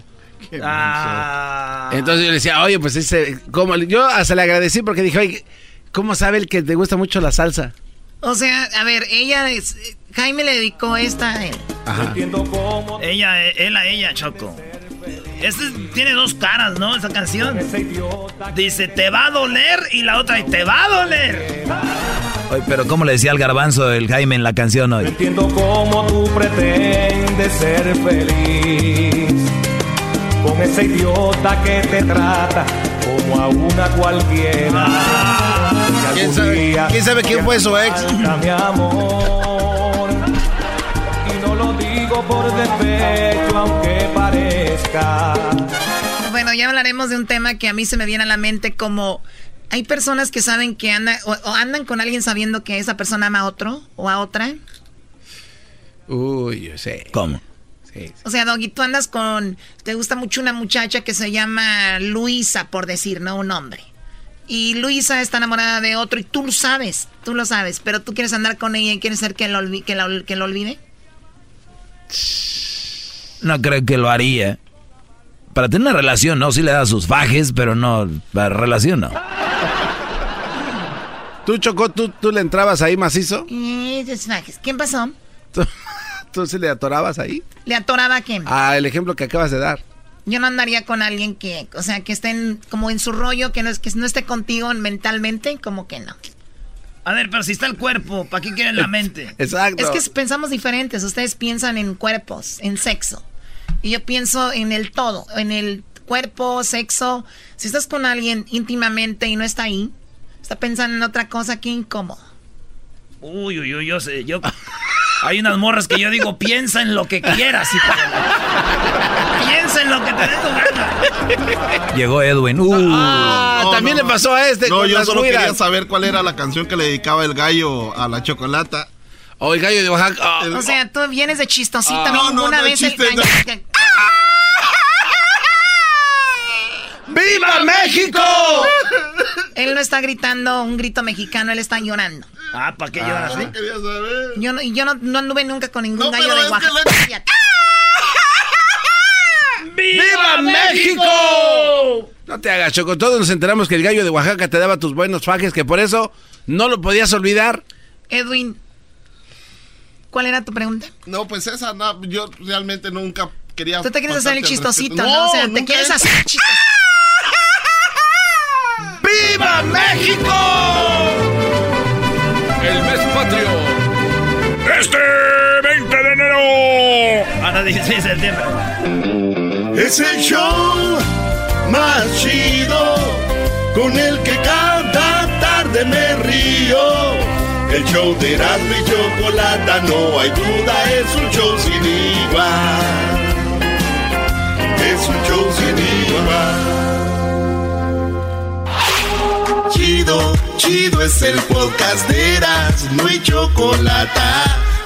Speaker 3: Ah.
Speaker 2: Entonces yo le decía, oye, pues ese, como yo hasta le agradecí porque dije, oye, ¿cómo sabe el que te gusta mucho la salsa?
Speaker 11: O sea, a ver, ella, es- Jaime le dedicó esta a él.
Speaker 2: Ajá.
Speaker 3: Ella, él a ella, Choco. Este tiene dos caras, ¿no? Esa canción. Dice, te va a doler y la otra, te va a doler.
Speaker 1: Oye, pero ¿cómo le decía al garbanzo el Jaime en la canción hoy?
Speaker 18: Entiendo cómo tú pretendes ser feliz con ese idiota que te trata como a una cualquiera. Que
Speaker 2: ¿Quién sabe-
Speaker 18: día
Speaker 2: quién sabe quién fue su ex?
Speaker 18: Mi amor. Y no lo digo por despecho, aunque parezca.
Speaker 11: Bueno, ya hablaremos de un tema que a mí se me viene a la mente como hay personas que saben que andan o, o andan con alguien sabiendo que esa persona ama a otro o a otra.
Speaker 2: Uy, yo sé.
Speaker 1: ¿Cómo?
Speaker 2: Sí.
Speaker 11: O sea, Doggy, tú andas con te gusta mucho una muchacha que se llama Luisa, por decir, no un hombre. Y Luisa está enamorada de otro y tú lo sabes, tú lo sabes, pero tú quieres andar con ella y quieres ser que lo, olvi- que la- que lo olvide.
Speaker 1: No creo que lo haría. Para tener una relación, no, sí le da sus fajes, pero no, para relación no. <laughs>
Speaker 2: ¿Tú, Chocó, tú, tú le entrabas ahí macizo?
Speaker 11: Eh, desfajes. ¿Quién pasó? <laughs>
Speaker 2: ¿Tú, tú sí le atorabas ahí?
Speaker 11: ¿Le atoraba a quién?
Speaker 2: Ah, el ejemplo que acabas de dar.
Speaker 11: Yo no andaría con alguien que, o sea, que esté en- como en su rollo, que no, es, que no esté contigo mentalmente, como que no.
Speaker 3: A ver, pero si está el cuerpo, ¿para qué quieren la mente? <laughs>
Speaker 2: Exacto.
Speaker 11: Es que pensamos diferentes. Ustedes piensan en cuerpos, en sexo. Y yo pienso en el todo, en el cuerpo, sexo. Si estás con alguien íntimamente y no está ahí, está pensando en otra cosa, qué incómodo.
Speaker 3: Uy, uy, uy, yo sé, yo... <laughs> Hay unas morras que yo digo, piensa en lo que quieras, la- Piensa en lo que te dé tu gana.
Speaker 1: Llegó Edwin. Uh.
Speaker 2: Ah,
Speaker 7: No,
Speaker 2: también
Speaker 7: no,
Speaker 2: le pasó a este
Speaker 7: No,
Speaker 2: con
Speaker 7: yo
Speaker 2: las
Speaker 7: solo quería saber cuál era la canción que le dedicaba el gallo a la chocolata.
Speaker 2: O el gallo de Oaxaca. ah,
Speaker 11: O sea, tú vienes de chistosita.
Speaker 7: Ah, no, no,
Speaker 11: una
Speaker 7: no,
Speaker 11: vez
Speaker 7: chiste,
Speaker 11: el
Speaker 7: no.
Speaker 11: gallo-
Speaker 2: ¡Viva México!
Speaker 11: Él no está gritando un grito mexicano, él está llorando.
Speaker 3: Ah, ¿para qué lloras?
Speaker 7: Quería saber.
Speaker 11: Yo no, yo no, no anduve nunca con ningún
Speaker 7: No,
Speaker 11: gallo de
Speaker 7: es que
Speaker 11: Oaxaca.
Speaker 2: ¡Viva México! No te hagas, Choco. Todos nos enteramos que el gallo de Oaxaca te daba tus buenos fajes, que por eso no lo podías olvidar.
Speaker 11: Edwin, ¿cuál era tu pregunta?
Speaker 7: No, pues esa, no, yo realmente nunca quería.
Speaker 11: Tú te quieres hacer el chistosito,
Speaker 7: respeto.
Speaker 11: ¿no? O sea, te quieres
Speaker 7: he-
Speaker 11: hacer chistosito. <laughs>
Speaker 2: ¡Viva México! El mes patrio.
Speaker 19: Este 20 de enero.
Speaker 3: Ahora 16 de septiembre.
Speaker 5: Es el show más chido con el que cada tarde me río. El show de Erasmo y Chocolata, no hay duda, es un show sin igual. Es un show sin igual. Chido, chido es el podcast de Erasmo y Chocolata.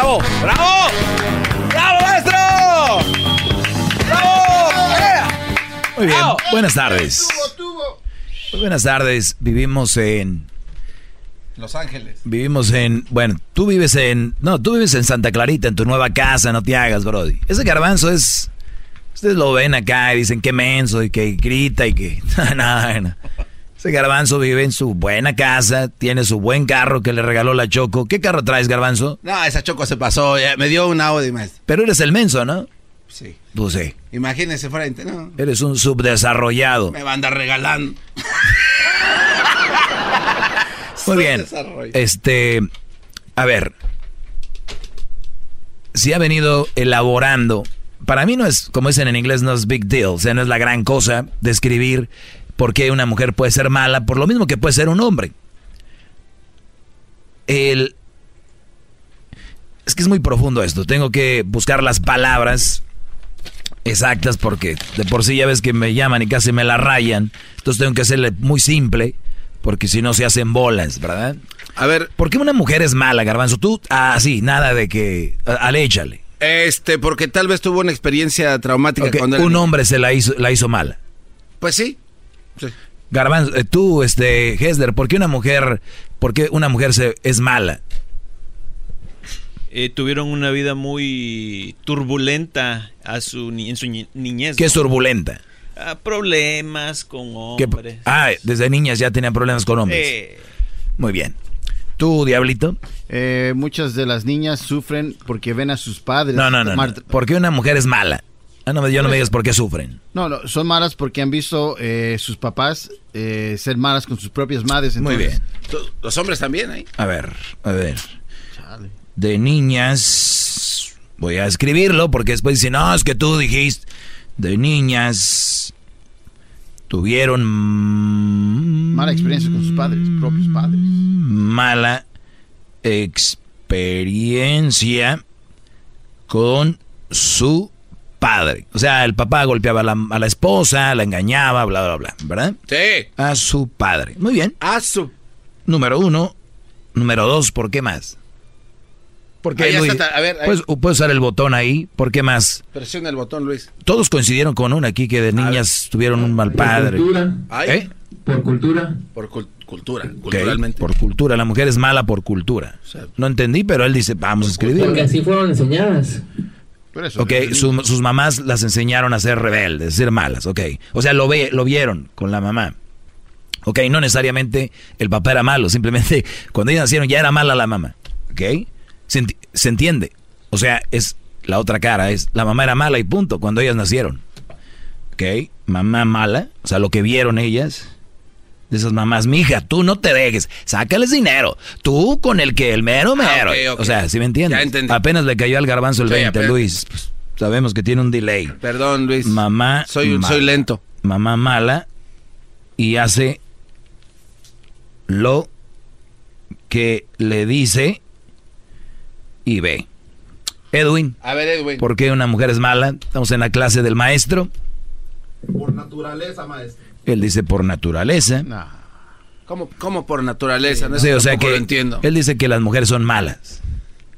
Speaker 2: ¡Bravo! ¡Bravo! ¡Bravo, maestro! ¡Bravo! ¡Eh!
Speaker 1: Muy bien,
Speaker 2: ¡Bravo!
Speaker 1: buenas tardes. Muy buenas tardes. Vivimos en.
Speaker 2: Los Ángeles.
Speaker 1: Vivimos en. Bueno, tú vives en. No, tú vives en Santa Clarita, en tu nueva casa, no te hagas, Brody. Ese garbanzo es. Ustedes lo ven acá y dicen que menso y que grita y que. <laughs> no, no. Ese garbanzo vive en su buena casa, tiene su buen carro que le regaló la Choco. ¿Qué carro traes, garbanzo?
Speaker 2: No, esa Choco se pasó, me dio un Audi, maestro.
Speaker 1: Pero eres el menso, ¿no?
Speaker 2: Sí.
Speaker 1: Pues sí.
Speaker 2: Imagínese frente, ¿no?
Speaker 1: Eres un subdesarrollado.
Speaker 2: Me va a andar regalando. <laughs>
Speaker 1: Muy bien. Este, a ver, si ha venido elaborando, para mí no es, como dicen en inglés, no es big deal, o sea, no es la gran cosa describir por qué una mujer puede ser mala, por lo mismo que puede ser un hombre. El, es que es muy profundo esto, tengo que buscar las palabras exactas porque de por sí ya ves que me llaman y casi me la rayan, entonces tengo que hacerle muy simple porque si no se hacen bolas, ¿verdad?
Speaker 2: A ver.
Speaker 1: ¿Por qué una mujer es mala, Garbanzo? Tú, ah, sí, nada de que. Aléchale.
Speaker 2: Este, porque tal vez tuvo una experiencia traumática
Speaker 1: cuando Un hombre se la hizo, la hizo mala.
Speaker 2: Pues sí.
Speaker 1: Garbanzo, eh, tú, este, Hesler, ¿por qué una mujer, por qué una mujer se, es mala?
Speaker 20: Eh, tuvieron una vida muy turbulenta a su, en su niñez.
Speaker 1: ¿Qué es turbulenta?
Speaker 20: problemas con hombres.
Speaker 1: Ah, desde niñas ya tenían problemas con hombres. Muy bien. ¿Tú, Diablito?
Speaker 4: Eh, muchas de las niñas sufren porque ven a sus padres.
Speaker 1: No, no, no. Porque una mujer es mala. Ah, no, yo no me digas por qué sufren.
Speaker 4: No, no, son malas porque han visto eh, sus papás eh, ser malas con sus propias madres.
Speaker 1: Muy bien.
Speaker 2: Los hombres también ahí.
Speaker 1: A ver, a ver. De niñas. Voy a escribirlo porque después dicen, no, es que tú dijiste. De niñas tuvieron
Speaker 4: mala experiencia con sus padres, propios padres.
Speaker 1: Mala experiencia con su padre. O sea, el papá golpeaba a la, a la, esposa, la engañaba, bla, bla, bla, ¿verdad?
Speaker 2: Sí.
Speaker 1: A su padre. Muy bien.
Speaker 2: A su.
Speaker 1: Número uno. Número dos, ¿por qué más? Porque ahí Luis, a ver, ¿puedes, usar el botón ahí. ¿Por qué más?
Speaker 2: Presiona el botón, Luis.
Speaker 1: Todos coincidieron con una aquí que de niñas tuvieron un mal padre.
Speaker 21: Por cultura. ¿Eh? Por cultura.
Speaker 2: Por cultura, culturalmente.
Speaker 1: Por cultura. La mujer es mala por cultura. no entendí, pero él dice, vamos a escribir.
Speaker 21: Porque así fueron enseñadas.
Speaker 1: Ok, sus mamás las enseñaron a ser rebeldes, a ser malas, ok. O sea, lo, ve, lo vieron con la mamá. Ok, no necesariamente el papá era malo, simplemente <laughs> cuando ellos nacieron ya era mala la mamá, ok. Se, entiende. O sea, es la otra cara, es la mamá era mala y punto, cuando ellas nacieron. ¿Ok? Mamá mala, o sea, lo que vieron ellas, de esas mamás, mija, tú no te dejes, sácales dinero, tú con el que el mero ah, mero. O sea, ¿sí me entiendes? Apenas le cayó al garbanzo el 20, Luis. Pues, sabemos que tiene un delay.
Speaker 2: Perdón, Luis.
Speaker 1: Mamá.
Speaker 2: Soy, soy lento.
Speaker 1: Mamá mala y hace lo que le dice y B. Edwin.
Speaker 2: A ver, Edwin.
Speaker 1: ¿Por qué una mujer es mala? Estamos en la clase del maestro.
Speaker 21: Por naturaleza, maestro.
Speaker 1: Él dice por naturaleza.
Speaker 2: No. ¿Cómo, por naturaleza?
Speaker 1: No sí, o sea que entiendo. Él dice que las mujeres son malas.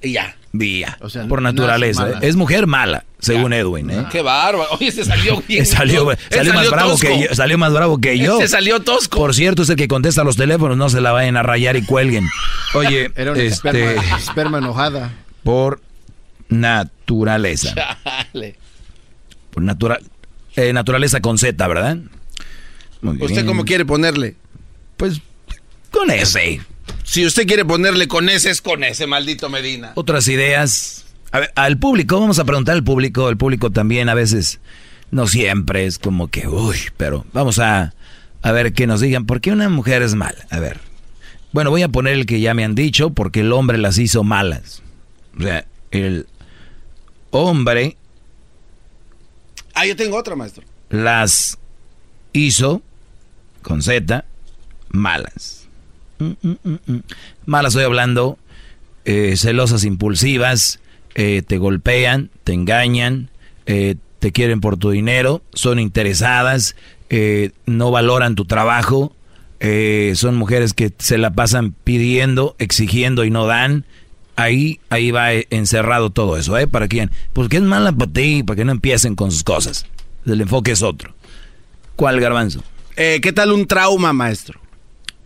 Speaker 2: Y ya.
Speaker 1: Día. por naturaleza. Es, mujer mala, según Edwin. ¿eh?
Speaker 2: Qué bárbaro. Oye, se salió <laughs> bien.
Speaker 1: salió, salió, más bravo que yo, salió más bravo que yo.
Speaker 2: Se salió tosco.
Speaker 1: Por cierto, es el que contesta los teléfonos. No se la vayan a rayar y cuelguen. Oye, <laughs>
Speaker 4: Era una este, esperma enojada
Speaker 1: por naturaleza. Por natural, eh, naturaleza con Z, ¿verdad?
Speaker 2: ¿Usted cómo quiere ponerle?
Speaker 1: Pues con ese.
Speaker 2: Si usted quiere ponerle con ese, es con ese, maldito Medina.
Speaker 1: Otras ideas. A ver, al público, vamos a preguntar al público. El público también a veces, no siempre, es como que, uy, pero vamos a, a ver que nos digan, ¿por qué una mujer es mala? A ver. Bueno, voy a poner el que ya me han dicho, porque el hombre las hizo malas. O sea, el hombre...
Speaker 2: Ah, yo tengo otra, maestro.
Speaker 1: Las hizo, con Z, malas. Mm, mm, mm, malas estoy hablando, eh, celosas impulsivas, eh, te golpean, te engañan, eh, te quieren por tu dinero, son interesadas, no valoran tu trabajo, son mujeres que se la pasan pidiendo, exigiendo y no dan, ahí, ahí va encerrado todo eso, ¿eh? ¿Para quién? Porque es mala para ti, para que no empiecen con sus cosas. El enfoque es otro. ¿Cuál garbanzo?
Speaker 2: Eh, ¿Qué tal un trauma, maestro?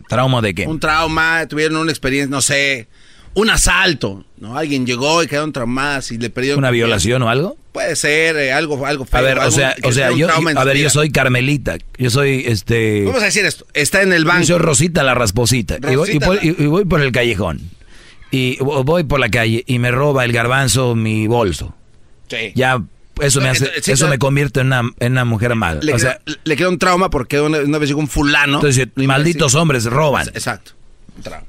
Speaker 1: ¿Trauma de qué?
Speaker 2: Un trauma, tuvieron una experiencia, no sé, un asalto, ¿no? Alguien llegó y quedaron traumadas y le perdió...
Speaker 1: ¿Una violación o algo?
Speaker 2: Puede ser, eh, algo, algo
Speaker 1: feo. A ver, o sea, o sea yo, a ver, yo soy Carmelita, yo soy, este...
Speaker 2: Vamos a decir esto, está en el banco. Yo
Speaker 1: soy Rosita la rasposita, y, voy, por el callejón y voy por la calle y me roba el garbanzo mi bolso.
Speaker 2: Sí.
Speaker 1: Ya eso me hace,
Speaker 2: Sí,
Speaker 1: eso
Speaker 2: claro.
Speaker 1: me convierte en una, en una mujer mala.
Speaker 2: Le,
Speaker 1: o sea,
Speaker 2: queda, le queda un trauma porque una, una vez llegó un fulano.
Speaker 1: entonces, malditos hombres roban.
Speaker 2: Exacto.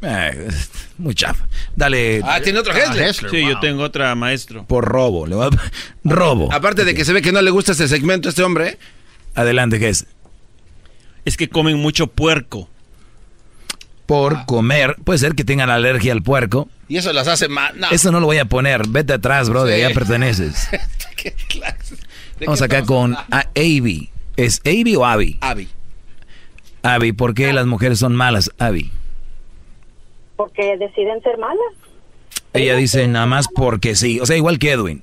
Speaker 1: Eh, <laughs> muy chafa. Dale.
Speaker 2: Ah, tiene otro Hessler.
Speaker 20: Sí, yo tengo otra, maestro.
Speaker 1: Por robo. Le voy a- <laughs> robo.
Speaker 2: Aparte de que se ve que no le gusta este segmento a este hombre.
Speaker 1: Adelante, ¿qué es?
Speaker 20: Es que comen mucho puerco.
Speaker 1: Por comer. Puede ser que tengan alergia al puerco.
Speaker 2: Y eso las hace mal. No.
Speaker 1: Eso no lo voy a poner. Vete atrás, bro. <laughs> De
Speaker 2: Sí.
Speaker 1: allá perteneces.
Speaker 2: ¿Qué clase? ¿De
Speaker 1: Vamos acá con a- Avi. ¿Es Avi o Avi?
Speaker 2: Abby.
Speaker 1: Avi, ¿por qué las mujeres son malas, Avi?
Speaker 13: porque deciden ser malas.
Speaker 1: Ella dice nada más porque sí. O sea, igual que Edwin.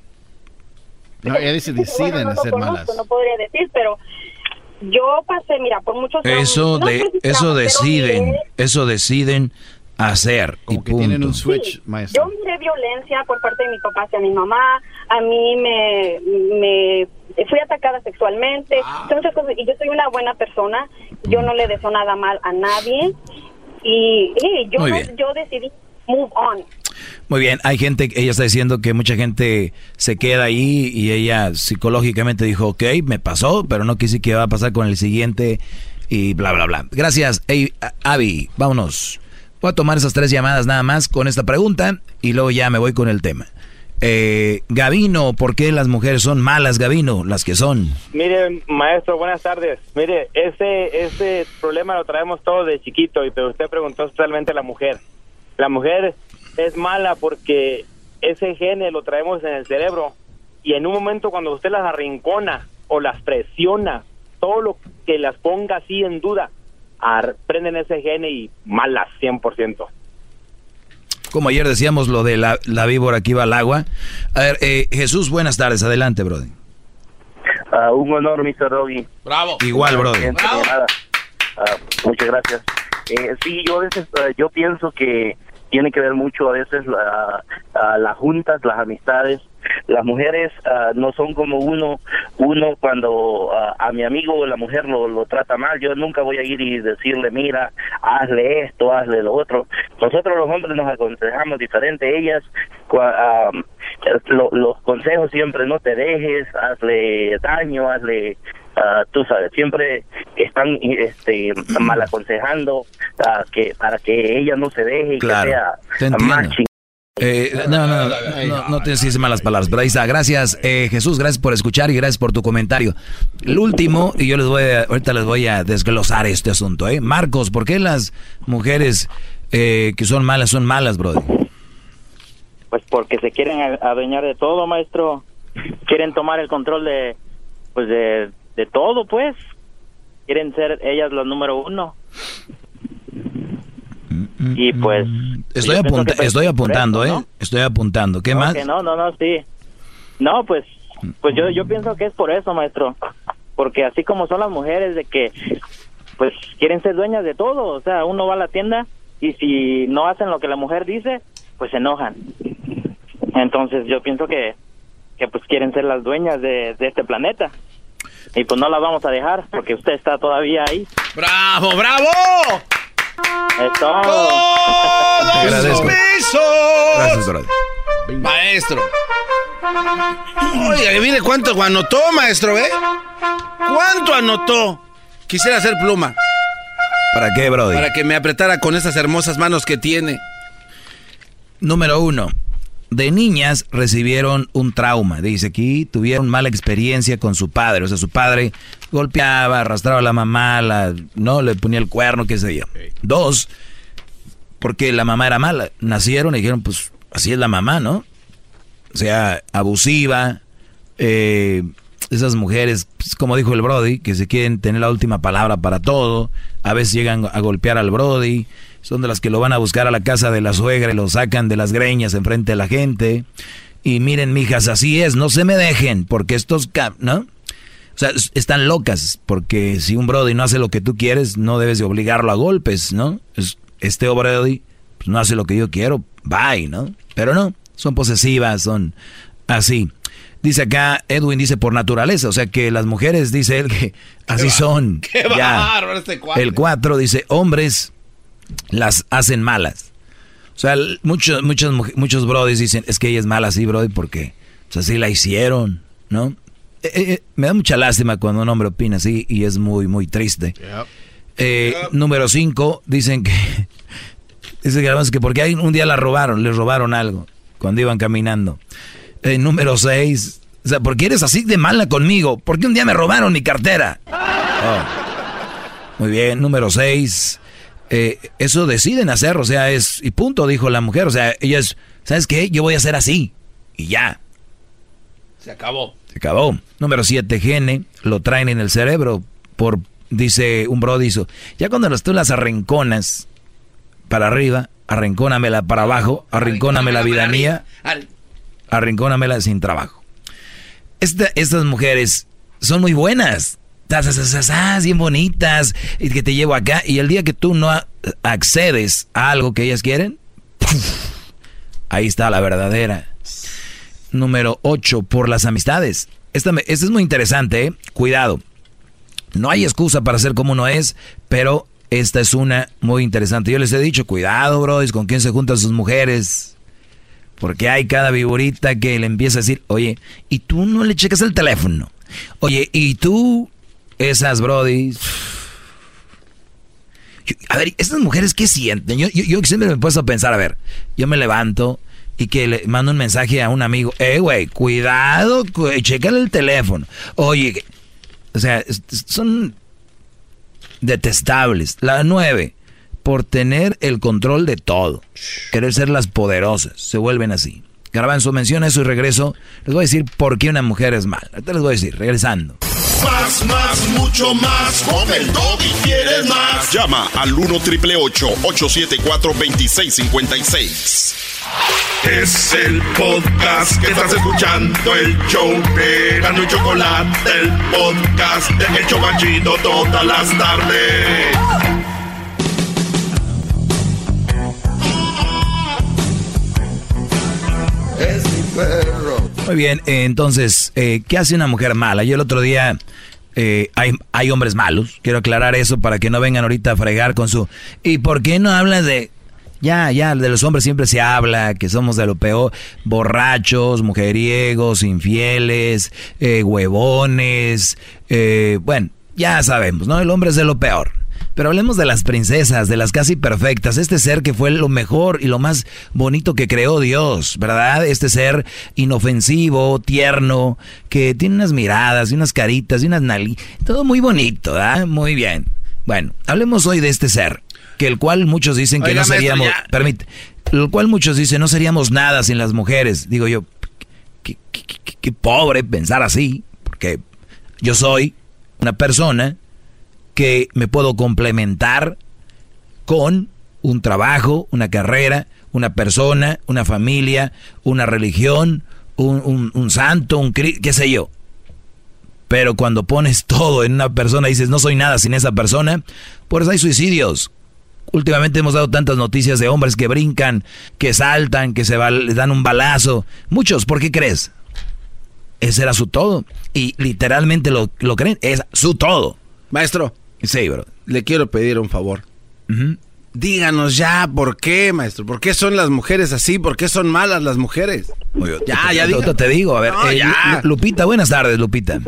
Speaker 4: No, ella dice deciden
Speaker 13: Bueno, no lo conozco,
Speaker 4: malas.
Speaker 13: No podría decir, pero yo pasé, mira, por muchos años.
Speaker 1: Eso
Speaker 13: no
Speaker 1: de eso deciden, eso deciden hacer y
Speaker 4: que tienen
Speaker 1: punto.
Speaker 4: un switch,
Speaker 13: Sí,
Speaker 4: maestro.
Speaker 13: Yo miré violencia por parte de mi papá hacia mi mamá. A mí me, me fui atacada sexualmente.
Speaker 1: Ah.
Speaker 13: Muchas cosas, y yo soy una buena persona. Yo no le deseo nada mal a nadie. Y, y yo,
Speaker 1: Muy
Speaker 13: no-
Speaker 1: bien.
Speaker 13: yo decidí move on.
Speaker 1: Muy bien, hay gente, ella está diciendo que mucha gente se queda ahí y ella psicológicamente dijo, ok, me pasó, pero no quise que va a pasar con el siguiente y bla, bla, bla. Gracias, Ey, a- Abby, vámonos. Voy a tomar esas tres llamadas nada más con esta pregunta y luego ya me voy con el tema. Eh, Gavino, ¿por qué las mujeres son malas, Gavino? Las que son.
Speaker 22: Mire, maestro, buenas tardes. Mire, ese, ese problema lo traemos todos de chiquito, y pero usted preguntó especialmente a la mujer. La mujer es mala porque ese gene lo traemos en el cerebro y en un momento cuando usted las arrincona o las presiona, todo lo que las ponga así en duda, prenden ese gene y malas 100%.
Speaker 1: Como ayer decíamos lo de la, la víbora que iba al agua. A ver, eh, Jesús, buenas tardes, adelante, brother.
Speaker 23: Ah, un honor, Mr. Doggy.
Speaker 2: Bravo.
Speaker 1: Igual, brother.
Speaker 23: Gente, nada. Ah, muchas gracias. Eh, sí, yo a veces ah, yo pienso que tiene que ver mucho a veces la, a las juntas, las amistades. Las mujeres ah, no son como uno, uno cuando ah, a mi amigo la mujer lo, lo trata mal, yo nunca voy a ir y decirle, mira, hazle esto, hazle lo otro. Nosotros los hombres nos aconsejamos diferente, ellas, lo- los consejos siempre no te dejes, hazle daño, hazle Ah, tú sabes, siempre están este, mal aconsejando que para que ella no se deje y
Speaker 1: Claro,
Speaker 23: que sea más
Speaker 1: Eh, no, no, no, no te decís malas palabras, pero ahí está. Gracias, eh, Jesús, gracias por escuchar y gracias por tu comentario. El último, y yo les voy a, ahorita les voy a desglosar este asunto, ¿eh? Marcos, ¿por qué las mujeres eh, que son malas son malas, brother?
Speaker 24: Pues porque se quieren adueñar de todo, maestro. Quieren tomar el control de, pues de, de todo, pues. Quieren ser ellas las número uno. Y pues.
Speaker 1: Estoy, apunta-
Speaker 24: pues,
Speaker 1: estoy
Speaker 24: por
Speaker 1: apuntando, ¿eh? Estoy apuntando. ¿Qué
Speaker 24: ¿no?
Speaker 1: más?
Speaker 24: Que no, no, no, sí. No, pues, pues yo, yo pienso que es por eso, maestro. Porque así como son las mujeres de que, pues, quieren ser dueñas de todo. O sea, uno va a la tienda y si no hacen lo que la mujer dice, pues se enojan. Entonces yo pienso que, que pues quieren ser las dueñas de, de este planeta. Y pues no las vamos a dejar porque usted está todavía ahí.
Speaker 2: ¡Bravo, bravo!
Speaker 24: Es todo.
Speaker 2: ¡Todos
Speaker 1: agradezco.
Speaker 2: sumisos!
Speaker 1: Gracias, brother.
Speaker 2: Maestro. Oiga, mire cuánto anotó, maestro, ¿eh? ¿Cuánto anotó? Quisiera hacer pluma.
Speaker 1: ¿Para qué, brother?
Speaker 2: Para que me apretara con esas hermosas manos que tiene.
Speaker 1: Número uno. De niñas recibieron un trauma. Dice aquí, tuvieron mala experiencia con su padre. O sea, su padre golpeaba, arrastraba a la mamá, la, no le ponía el cuerno, qué sé yo. Dos, porque la mamá era mala. Nacieron y dijeron, pues así es la mamá, ¿no? O sea, abusiva. eh, esas mujeres, pues, como dijo el Brody, que se quieren tener la última palabra para todo. A veces llegan a golpear al Brody. Son de las que lo van a buscar a la casa de la suegra y lo sacan de las greñas enfrente de la gente. Y miren, mijas, así es, no se me dejen, porque estos, ¿no? O sea, es- están locas, porque si un Brody no hace lo que tú quieres, no debes de obligarlo a golpes, ¿no? Es- este Brody pues, no hace lo que yo quiero, bye, ¿no? Pero no, son posesivas, son así. Dice acá, Edwin dice por naturaleza, o sea que las mujeres, dice él, que así son. <laughs>
Speaker 2: ¡Qué
Speaker 1: Ya.
Speaker 2: bárbaro este cuate!
Speaker 1: El 4 dice, hombres las hacen malas. O sea, muchos, muchos, muchos brodis dicen, es que ella es mala así, brody, porque así la hicieron, ¿no? Eh, eh, me da mucha lástima cuando un hombre opina así y es muy, muy triste. Eh, número 5, dicen que... <laughs> Dicen que además que porque hay, un día la robaron, les robaron algo cuando iban caminando. número 6, o sea, ¿por qué eres así de mala conmigo? Porque un día me robaron mi cartera. Oh. Muy bien, número 6. eso deciden hacer, o sea, es... Y punto, dijo la mujer. O sea, ella es... ¿Sabes qué? Yo voy a hacer así. Y ya.
Speaker 2: Se acabó.
Speaker 1: Se acabó. Número 7, gene. Lo traen en el cerebro. Por, dice un bro, dice, ya cuando tú las arrinconas para arriba, arrincónamela para abajo, arrincóname la vida mía, arrincónamela sin trabajo. estas mujeres son muy buenas. Bien bonitas. Y que te llevo acá. Y el día que tú no accedes a algo que ellas quieren, ahí está la verdadera número 8, por las amistades. Esta, es muy interesante, ¿eh? cuidado. No hay excusa para ser como uno es, pero esta es una muy interesante. Yo les he dicho, cuidado, bro, con quién se juntan sus mujeres. Porque hay cada viborita que le empieza a decir, oye, ¿y tú no le checas el teléfono? Oye, ¿y tú, esas brodis? A ver, estas mujeres, ¿qué sienten? Yo, yo siempre me he puesto a pensar, a ver, yo me levanto, y que le mando un mensaje a un amigo, eh, güey, cuidado, chécale el teléfono. Oye, o sea, son detestables. La nueve, por tener el control de todo, querer ser las poderosas, se vuelven así. su mención eso y regreso. Les voy a decir por qué una mujer es mala. Ahorita les voy a decir, regresando.
Speaker 5: Más, más, mucho más. Con el y quieres más.
Speaker 6: Llama al 1 triple 874 2656. Es el podcast que estás escuchando, el show de Gano y Chocolate, el podcast de El Chocachito todas las tardes.
Speaker 1: Es mi perro. Muy bien, entonces, eh, ¿qué hace una mujer mala? Yo el otro día... Eh, hay, hay hombres malos, quiero aclarar eso para que no vengan ahorita a fregar con su... ¿Y por qué no hablas de ya, ya, de los hombres siempre se habla que somos de lo peor, borrachos, mujeriegos, infieles, eh, huevones, eh, bueno, ya sabemos, ¿no? El hombre es de lo peor. Pero hablemos de las princesas, de las casi perfectas, este ser que fue lo mejor y lo más bonito que creó Dios, ¿verdad? Este ser inofensivo, tierno, que tiene unas miradas y unas caritas y unas nali, todo muy bonito, ¿verdad? Muy bien. Bueno, hablemos hoy de este ser que el cual muchos dicen que no seríamos, permite, el cual muchos dicen no seríamos nada sin las mujeres. Digo yo, qué, qué pobre pensar así, porque yo soy una persona que me puedo complementar con un trabajo, una carrera, una persona, una familia, una religión, un, un santo, un qué sé yo. Pero cuando pones <laughs> todo en una persona y dices no soy nada sin esa persona, por eso hay suicidios. Últimamente hemos dado tantas noticias de hombres que brincan, que saltan, que se les dan un balazo. Muchos, ¿por qué crees? Ese era su todo. Y literalmente lo, lo creen, es su todo.
Speaker 2: Maestro.
Speaker 1: Sí, bro.
Speaker 2: Le quiero pedir un favor. Díganos ya por qué, maestro. ¿Por qué son las mujeres así? ¿Por qué son malas las mujeres?
Speaker 1: ya, ya digo. Te digo, a ver. Eh, Lupita, buenas tardes, Lupita.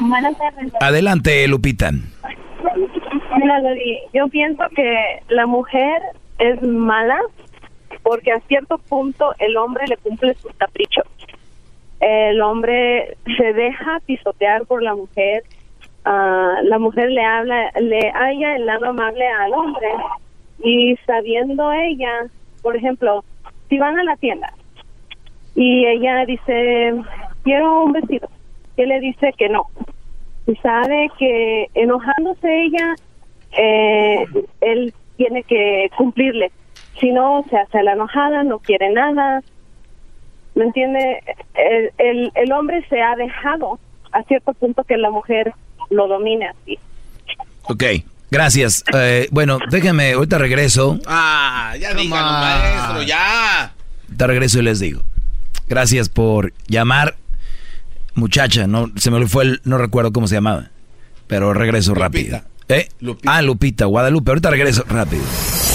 Speaker 25: Buenas tardes.
Speaker 1: Adelante, Lupita.
Speaker 25: Mira, yo pienso que la mujer es mala porque a cierto punto el hombre le cumple sus caprichos. El hombre se deja pisotear por la mujer. La mujer le habla, le haya el lado amable al hombre y sabiendo ella, por ejemplo, si van a la tienda y ella dice, quiero un vestido, él le dice que no. Y sabe que enojándose ella, eh, él tiene que cumplirle. Si no, se hace la enojada, no quiere nada. ¿Me entiende? El, el, el hombre se ha dejado a cierto punto que la mujer lo domine así.
Speaker 1: Ok, gracias. Eh, bueno, déjame, ahorita regreso.
Speaker 2: Ah, ya díganos, maestro, ya.
Speaker 1: Te regreso y les digo. Gracias por llamar. Muchacha, no se me fue el, no recuerdo cómo se llamaba, pero regreso rápido. ¿Eh? Lupita. Ah, Lupita, Guadalupe. Ahorita regreso rápido.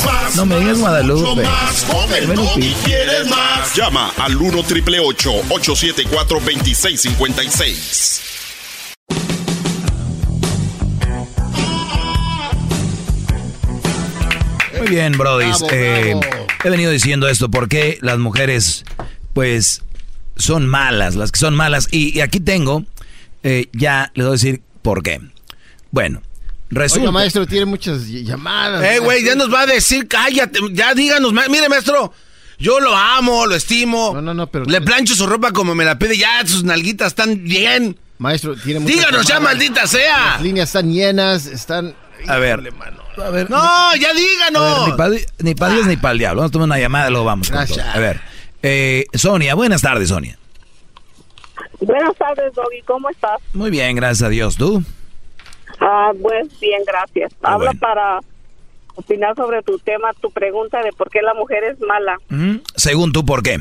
Speaker 5: más.
Speaker 1: No me digas Guadalupe.
Speaker 5: Más. Bobby
Speaker 1: sí.
Speaker 5: quieres más.
Speaker 7: Llama al 1 triple 874 2656.
Speaker 1: Muy bien, Brody. Eh, he venido diciendo esto porque las mujeres, pues, son malas, las que son malas. Y, y aquí tengo, eh, ya les voy a decir por qué. Bueno, resulta.
Speaker 4: Oiga, maestro, tiene muchas ll- llamadas.
Speaker 2: Eh, güey, ya nos va a decir, cállate, ya díganos, ma- mire, maestro, yo lo amo, lo estimo. No,
Speaker 4: no, no, pero...
Speaker 2: Le plancho su ropa como me la pide, ya sus nalguitas están bien.
Speaker 4: Maestro, tiene muchas
Speaker 2: Díganos ya, maldita sea.
Speaker 4: Las líneas están llenas, están...
Speaker 1: A ver. A ver,
Speaker 2: No, ya
Speaker 1: A ver,
Speaker 2: díganos.
Speaker 1: ni para ni pa Dios ni para el diablo. Vamos a tomar una llamada y luego vamos.
Speaker 4: Gracias.
Speaker 1: A ver. Eh, Sonia, buenas tardes, Sonia.
Speaker 25: Buenas tardes, Doggy. ¿Cómo estás?
Speaker 1: Muy bien, gracias a Dios. ¿Tú?
Speaker 25: Ah, pues bien, gracias.
Speaker 1: Ah,
Speaker 25: Habla
Speaker 1: bueno.
Speaker 25: para opinar sobre tu tema, tu pregunta de por qué la mujer es mala.
Speaker 1: Ujú. Según tú, ¿por qué?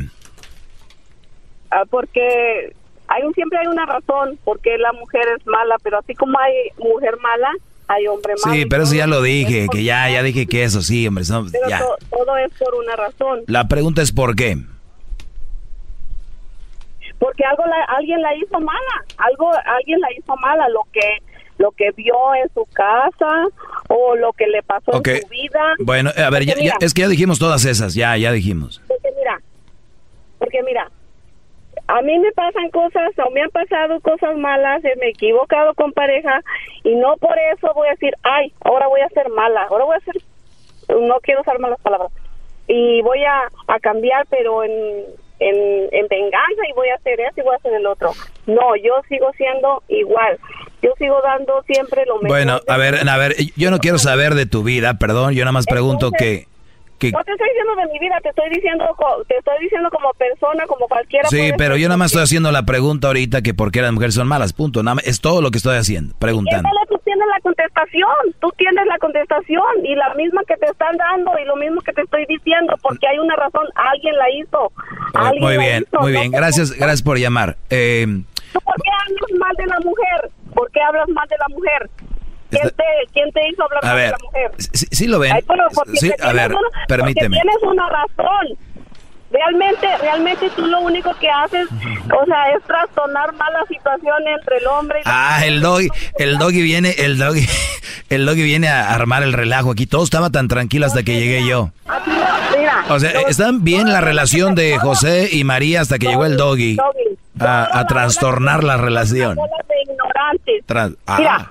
Speaker 25: Ah, porque hay un, siempre hay una razón por qué la mujer es mala, pero así como hay mujer mala, hay hombre malo.
Speaker 1: Sí, pero eso ya lo dije, que ya, ya dije que eso sí, hombre.
Speaker 25: Pero
Speaker 1: ya.
Speaker 25: to- todo es por una razón.
Speaker 1: La pregunta es ¿por qué?
Speaker 25: Porque algo la- alguien la hizo mala, algo alguien la hizo mala, lo que lo que vio en su casa o lo que le pasó en su vida.
Speaker 1: Bueno, a ver, ya, es que ya dijimos todas esas, ya, ya dijimos.
Speaker 25: Porque mira, porque mira, a mí me pasan cosas o me han pasado cosas malas, eh, me he equivocado con pareja y no por eso voy a decir, ay, ahora voy a ser mala, ahora voy a ser, no quiero usar malas palabras, y voy a, a cambiar, pero en, en, en venganza y voy a hacer eso y voy a hacer el otro. No, yo sigo siendo igual, yo sigo dando siempre lo mejor.
Speaker 1: Bueno, a ver, a ver, yo no quiero saber de tu vida, perdón, yo nada más pregunto que... que
Speaker 25: No te estoy diciendo de mi vida, te estoy diciendo, te estoy diciendo como persona, como cualquiera.
Speaker 1: sí, pero yo nada más estoy haciendo la pregunta ahorita que por qué las mujeres son malas, punto. Nada más- es todo lo que estoy haciendo, preguntando.
Speaker 25: Éndale, tú tienes la contestación, tú tienes la contestación y la misma que te están dando y lo mismo que te estoy diciendo, porque hay una razón, alguien la hizo. Alguien
Speaker 1: Muy bien,
Speaker 25: hizo,
Speaker 1: muy
Speaker 25: no
Speaker 1: bien,
Speaker 25: por-
Speaker 1: gracias, gracias por llamar. Eh,
Speaker 25: ¿Tú ¿Por qué hablas mal de la mujer? ¿Por qué hablas mal de la mujer? ¿Quién te, quién te hizo hablar
Speaker 1: a ver,
Speaker 25: de la mujer?
Speaker 1: sí, sí lo ven.
Speaker 25: Ay,
Speaker 1: Sí, a ver,
Speaker 25: una-
Speaker 1: permíteme.
Speaker 25: tienes una razón. Realmente, realmente tú lo único que haces, o sea, es trastornar más la situación entre el hombre y la
Speaker 1: Ah, el doggy, el doggy viene, el doggy, <laughs> el doggy viene a armar el relajo aquí. Todo estaba tan tranquilo hasta que llegué yo.
Speaker 25: Mira,
Speaker 1: O sea, están bien la relación de José y María hasta que llegó el doggy a, a trastornar la relación.
Speaker 25: ignorantes.
Speaker 1: Tras- ah,
Speaker 25: Mira,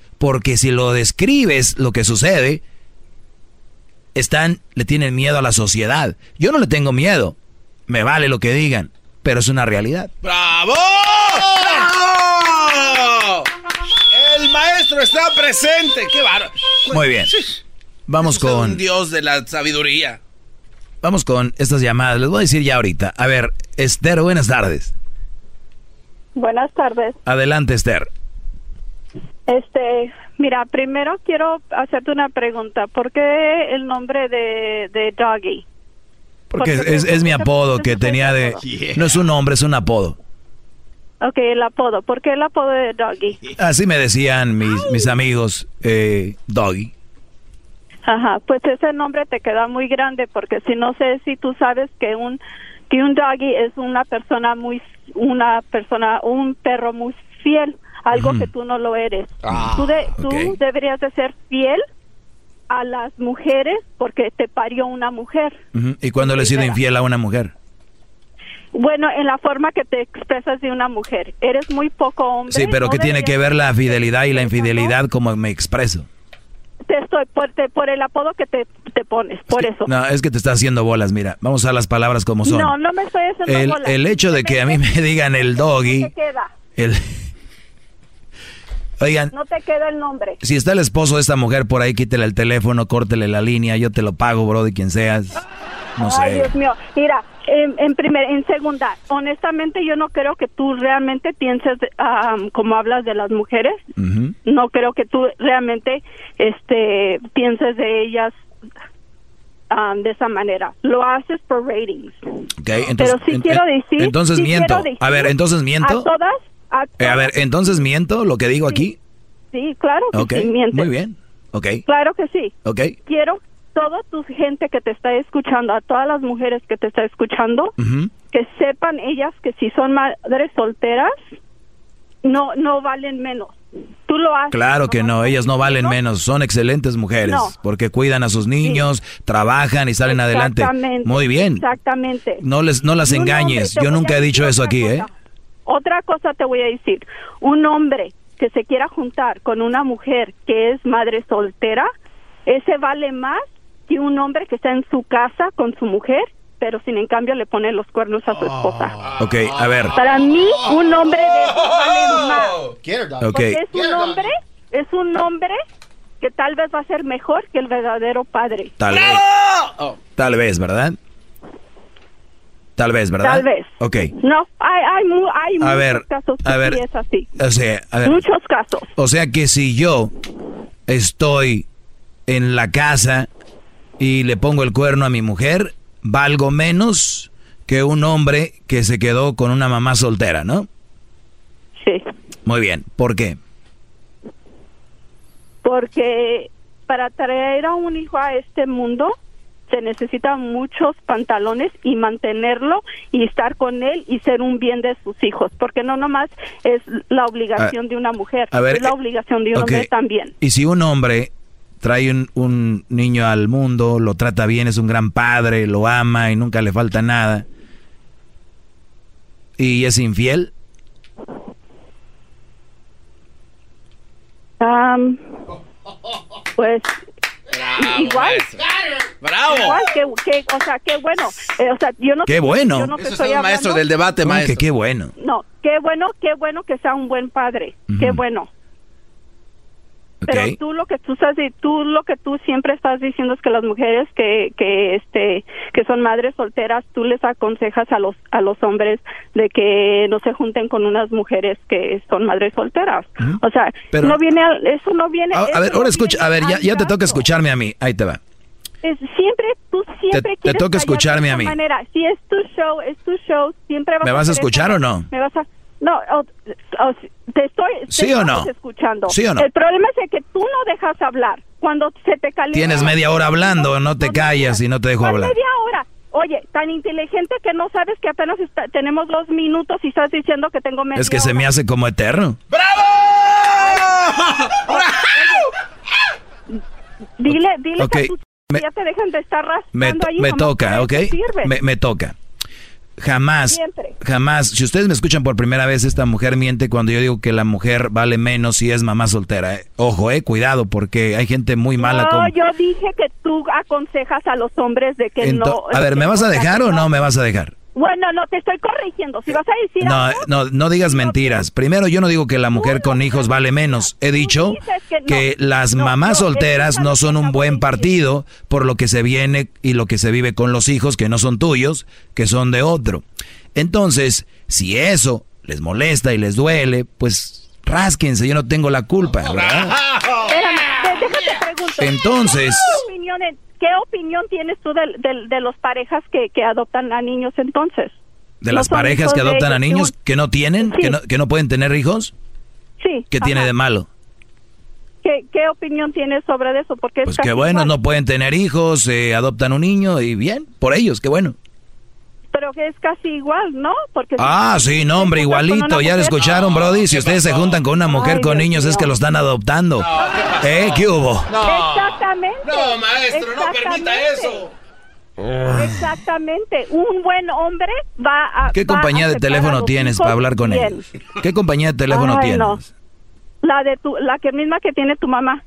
Speaker 1: Porque si lo describes, lo que sucede, están, le tienen miedo a la sociedad. Yo no le tengo miedo. Me vale lo que digan, pero es una realidad.
Speaker 2: ¡Bravo! ¡Bravo! El maestro está presente. ¡Qué bárbaro!
Speaker 1: Muy bien. Vamos
Speaker 2: Es un
Speaker 1: con
Speaker 2: dios de la sabiduría.
Speaker 1: vamos con estas llamadas. Les voy a decir ya ahorita. A ver, Esther, buenas tardes.
Speaker 26: Buenas tardes.
Speaker 1: Adelante, Esther.
Speaker 26: Este, mira, primero quiero hacerte una pregunta. ¿Por qué el nombre de, de Doggy?
Speaker 1: Porque es, es mi apodo que tenía de... No es un nombre, es un apodo.
Speaker 26: Ok, el apodo. ¿Por qué el apodo de Doggy?
Speaker 1: Así me decían mis, mis amigos, eh, Doggy.
Speaker 26: Ajá, pues ese nombre te queda muy grande porque si no sé si tú sabes que un que un doggy es una persona muy una persona un perro muy fiel, algo que tú no lo eres.
Speaker 27: Ah,
Speaker 26: tú de- tú
Speaker 27: ok.
Speaker 26: deberías de ser fiel a las mujeres porque te parió una mujer.
Speaker 1: Ujú. ¿Y cuando le he sido infiel a una mujer?
Speaker 26: Bueno, en la forma que te expresas de una mujer, eres muy poco hombre.
Speaker 1: Sí, pero
Speaker 26: no
Speaker 1: ¿qué tiene que ver la fidelidad y la infidelidad como me expreso?
Speaker 26: Te estoy por, te- por el apodo que te, te pones, por eso.
Speaker 1: No, es que te está haciendo bolas, mira. Vamos a las palabras como son.
Speaker 26: No, no me estoy haciendo
Speaker 1: el,
Speaker 26: bolas.
Speaker 1: el hecho de que a mí me <laughs> digan el doggy,
Speaker 26: te queda,
Speaker 1: el... Oigan,
Speaker 26: no te queda el nombre.
Speaker 1: si está el esposo de esta mujer por ahí, quítele el teléfono, córtele la línea, yo te lo pago, bro, de quien seas. No
Speaker 26: Ay,
Speaker 1: sé.
Speaker 26: Dios mío. Mira, en, en primer, en segunda, honestamente yo no creo que tú realmente pienses como hablas de las mujeres. No creo que tú realmente este pienses de ellas de esa manera. Lo haces por ratings.
Speaker 1: Ok, entonces,
Speaker 26: Pero sí
Speaker 1: en-
Speaker 26: quiero decir.
Speaker 1: entonces
Speaker 26: sí
Speaker 1: miento.
Speaker 26: decir
Speaker 1: A ver, entonces miento.
Speaker 26: A todas, a
Speaker 1: Eh, a ver, entonces miento lo que digo aquí.
Speaker 26: sí, claro que
Speaker 1: Ok,
Speaker 26: sí, mientes.
Speaker 1: muy bien. Ok,
Speaker 26: Claro que sí.
Speaker 1: ok.
Speaker 26: Quiero toda tu gente que te está escuchando, a todas las mujeres que te está escuchando, que sepan ellas que si son madres solteras, no no valen menos. Tú lo haces.
Speaker 1: Claro que no, ellas no valen menos, son excelentes mujeres,
Speaker 26: No.
Speaker 1: porque cuidan a sus niños, trabajan y salen adelante. Muy bien.
Speaker 26: Exactamente.
Speaker 1: No les no las engañes. Yo nunca he dicho eso aquí, ¿eh?
Speaker 26: Otra cosa te voy a decir. Un hombre que se quiera juntar con una mujer que es madre soltera, ese vale más que un hombre que está en su casa con su mujer, pero sin en cambio le pone los cuernos a su esposa.
Speaker 1: Ok, a ver.
Speaker 26: Para mí, un hombre de esos vale más.
Speaker 1: Ok.
Speaker 26: Porque es un hombre, es un hombre que tal vez va a ser mejor que el verdadero padre.
Speaker 1: Tal vez. Tal vez, ¿verdad? Tal vez, ¿verdad?
Speaker 26: Tal vez.
Speaker 1: Ok.
Speaker 26: No, hay, hay, hay muchos
Speaker 1: ver,
Speaker 26: casos que
Speaker 1: a ver.
Speaker 26: sí es así.
Speaker 1: O sea, a ver.
Speaker 26: Muchos casos.
Speaker 1: O sea que si yo estoy en la casa y le pongo el cuerno a mi mujer, valgo menos que un hombre que se quedó con una mamá soltera, ¿no?
Speaker 26: Sí.
Speaker 1: Muy bien. ¿Por qué?
Speaker 26: Porque para traer a un hijo a este mundo se necesitan muchos pantalones y mantenerlo y estar con él y ser un bien de sus hijos, porque no nomás es la obligación
Speaker 1: A-
Speaker 26: de una mujer,
Speaker 1: a ver,
Speaker 26: es la obligación de un hombre también.
Speaker 1: Y si un hombre trae un, un niño al mundo, lo trata bien, es un gran padre, lo ama y nunca le falta nada, y es infiel,
Speaker 26: pues igual
Speaker 2: Bravo.
Speaker 26: igual que, que o sea qué bueno eh, o sea yo no
Speaker 1: ¡Qué bueno!
Speaker 26: yo no te
Speaker 2: Eso es
Speaker 26: estoy
Speaker 2: un
Speaker 26: hablando-
Speaker 2: maestro del debate,
Speaker 1: ¿Cómo que
Speaker 2: maestro.
Speaker 1: qué bueno.
Speaker 26: no qué bueno qué bueno que sea un buen padre qué bueno pero
Speaker 1: Ok.
Speaker 26: tú lo que tú estás tú lo que tú siempre estás diciendo es que las mujeres que que este que son madres solteras tú les aconsejas a los a los hombres de que no se junten con unas mujeres que son madres solteras o sea
Speaker 1: Pero-
Speaker 26: no viene al- eso no viene
Speaker 1: A, a ver,
Speaker 26: no
Speaker 1: ahora escucha, a ver, ya, ya te toca escucharme a mí, ahí te va.
Speaker 26: Es- siempre tú siempre
Speaker 1: Te- te
Speaker 26: quieres
Speaker 1: toca
Speaker 26: de
Speaker 1: escucharme
Speaker 26: esa
Speaker 1: a mí.
Speaker 26: manera. Si es tu show, es tu show, siempre vas
Speaker 1: ¿Me vas a escuchar o no?
Speaker 26: Me vas a No, o- o- te estoy te
Speaker 1: ¿Sí o no?
Speaker 26: escuchando.
Speaker 1: ¿Sí o no?
Speaker 26: El problema es que tú no dejas hablar. Cuando se te calienta
Speaker 1: Tienes media hora hablando, no te callas y no te dejo
Speaker 26: ¿Cuál
Speaker 1: hablar.
Speaker 26: media hora? Oye, tan inteligente que no sabes que apenas está- tenemos dos minutos y estás diciendo que tengo media
Speaker 1: Es que se
Speaker 26: hora.
Speaker 1: me hace como eterno.
Speaker 26: Dile, dile
Speaker 1: Ok,
Speaker 26: que tú
Speaker 1: me-
Speaker 26: ya te dejan de estar
Speaker 1: Me,
Speaker 26: raspando ahí.
Speaker 1: me toca, ¿ok? Me, me toca. Jamás,
Speaker 26: Siempre.
Speaker 1: jamás, si ustedes me escuchan por primera vez, esta mujer miente cuando yo digo que la mujer vale menos si es mamá soltera. ¿eh? Ojo, eh, cuidado, porque hay gente muy mala
Speaker 26: No, yo dije que tú aconsejas a los hombres de que
Speaker 1: Ento-
Speaker 26: no...
Speaker 1: a ver, ¿me vas a dejar o no me vas a dejar?
Speaker 26: Bueno, no, te estoy corrigiendo. Si vas a decir
Speaker 1: No,
Speaker 26: algo,
Speaker 1: no, no digas mentiras. Primero, yo no digo que la mujer con hijos vale menos. He dicho que las mamás solteras no son un buen partido por lo que se viene y lo que se vive con los hijos que no son tuyos, que son de otro. Entonces, si eso les molesta y les duele, pues rásquense, yo no tengo la culpa, ¿verdad?
Speaker 26: espérame, déjate pregunto.
Speaker 1: Entonces-
Speaker 26: ¿Qué opinión, tienes tú de, de- de los parejas que, que adoptan a niños entonces?
Speaker 1: De
Speaker 26: ¿No
Speaker 1: las parejas que adoptan a niños que no tienen,
Speaker 26: Sí.
Speaker 1: que, no, que no pueden tener hijos,
Speaker 26: Sí.
Speaker 1: ¿qué tiene de malo?
Speaker 26: ¿Qué, qué opinión tienes sobre eso? Porque es
Speaker 1: Pues qué bueno, no pueden tener hijos, eh, adoptan un niño y bien, por ellos, qué bueno.
Speaker 26: Pero que es casi igual, ¿no? Porque si-
Speaker 1: Ah, sí, no, hombre, igualito, ya lo escucharon, Brody. Si ustedes se juntan con una mujer
Speaker 26: Ay,
Speaker 1: con
Speaker 26: Dios
Speaker 1: niños, es que lo están adoptando. ¿Eh? ¿Qué hubo?
Speaker 26: Exactamente.
Speaker 28: No, maestro, no permita eso.
Speaker 26: Exactamente. Un buen hombre va a.
Speaker 1: ¿Qué
Speaker 26: va a
Speaker 1: compañía de teléfono tienes para hablar con
Speaker 26: bien.
Speaker 1: ellos? ¿Qué compañía de teléfono
Speaker 26: Ay,
Speaker 1: tienes?
Speaker 26: no. La de tu, la que misma que tiene tu mamá.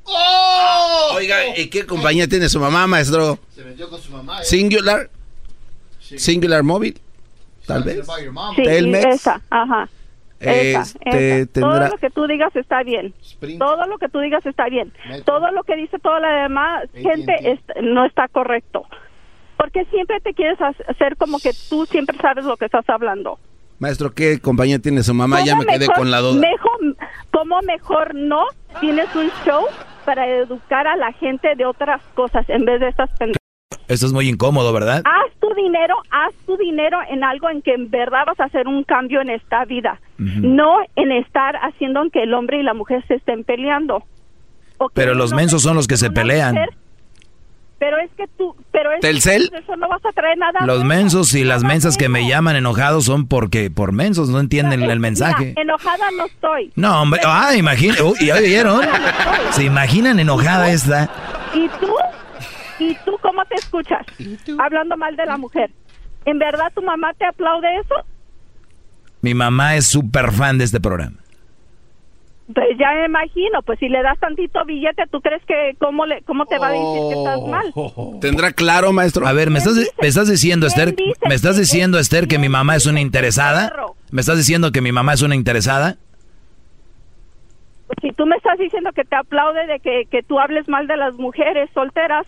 Speaker 2: Oiga, ¿y qué compañía tiene su mamá, maestro?
Speaker 4: Se metió con su mamá. ¿eh?
Speaker 2: Singular. Singular Móvil. Tal vez.
Speaker 26: Sí,
Speaker 2: Telmex.
Speaker 26: esa, ajá. Esa,
Speaker 2: Este,
Speaker 26: esa. Todo
Speaker 2: tendrá-
Speaker 26: lo que tú digas está bien. Todo lo que tú digas está bien. Todo lo que dice toda la demás gente es- no está correcto. Porque siempre te quieres ha- hacer como que tú siempre sabes lo que estás hablando.
Speaker 2: Maestro, ¿qué compañía tiene su mamá? Ya
Speaker 26: ¿Cómo
Speaker 2: me quedé
Speaker 26: mejor-
Speaker 2: con la duda.
Speaker 26: Mejor, ¿Cómo mejor no tienes un show para educar a la gente de otras cosas en vez de estas pendejadas?
Speaker 1: Esto es muy incómodo, ¿verdad?
Speaker 26: Haz tu dinero, haz tu dinero en algo en que en verdad vas a hacer un cambio en esta vida, no en estar haciendo que el hombre y la mujer se estén peleando. O
Speaker 1: Pero los mensos son los que se pelean.
Speaker 26: Pero es que tú, pero es
Speaker 1: ¿Telcel?
Speaker 26: que eso no vas a traer nada.
Speaker 1: Los mensos y las mensas que me llaman enojados son porque por mensos no entienden el mensaje.
Speaker 26: Mira, enojada no estoy.
Speaker 1: No, hombre, ah, imagina, uy, ¿ya oyeron? ¿Se imaginan enojada esta?
Speaker 26: ¿Y tú? ¿Y tú cómo te escuchas? Hablando mal de la mujer. ¿En verdad tu mamá te aplaude eso?
Speaker 1: Mi mamá es súper fan de este programa.
Speaker 26: Pues ya me imagino, pues si le das tantito billete, ¿tú crees que cómo, le, cómo te va a decir que estás mal?
Speaker 2: ¿Tendrá claro, maestro?
Speaker 1: A ver, ¿me estás, me estás diciendo, Esther, me estás diciendo, Esther, que mi mamá es una interesada? ¿Me estás diciendo que mi mamá es una interesada?
Speaker 26: Pues si tú me estás diciendo que te aplaude de que, que tú hables mal de las mujeres solteras,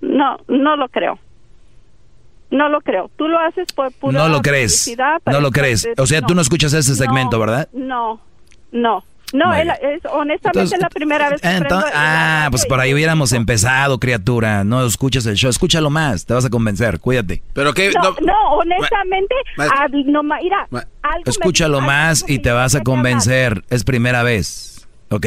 Speaker 26: no, no lo creo. No lo creo. Tú lo haces por pura
Speaker 1: No lo crees. No lo crees. O sea, tú no escuchas ese segmento,
Speaker 26: No,
Speaker 1: ¿verdad?
Speaker 26: No, no. No, es, honestamente
Speaker 1: Entonces-
Speaker 26: es la primera vez que
Speaker 1: Ento-
Speaker 26: prendo el
Speaker 1: ah, pues por ahí hubiéramos empezado, criatura. No escuchas el show. Escúchalo más. Te vas a convencer. Cuídate.
Speaker 2: ¿Pero qué?
Speaker 26: No, no, honestamente,
Speaker 1: Maestro.
Speaker 26: ah, no, ma- mira, algo me-
Speaker 1: Escúchalo
Speaker 26: algo
Speaker 1: más y te vas a convencer. Es primera vez. ¿Ok?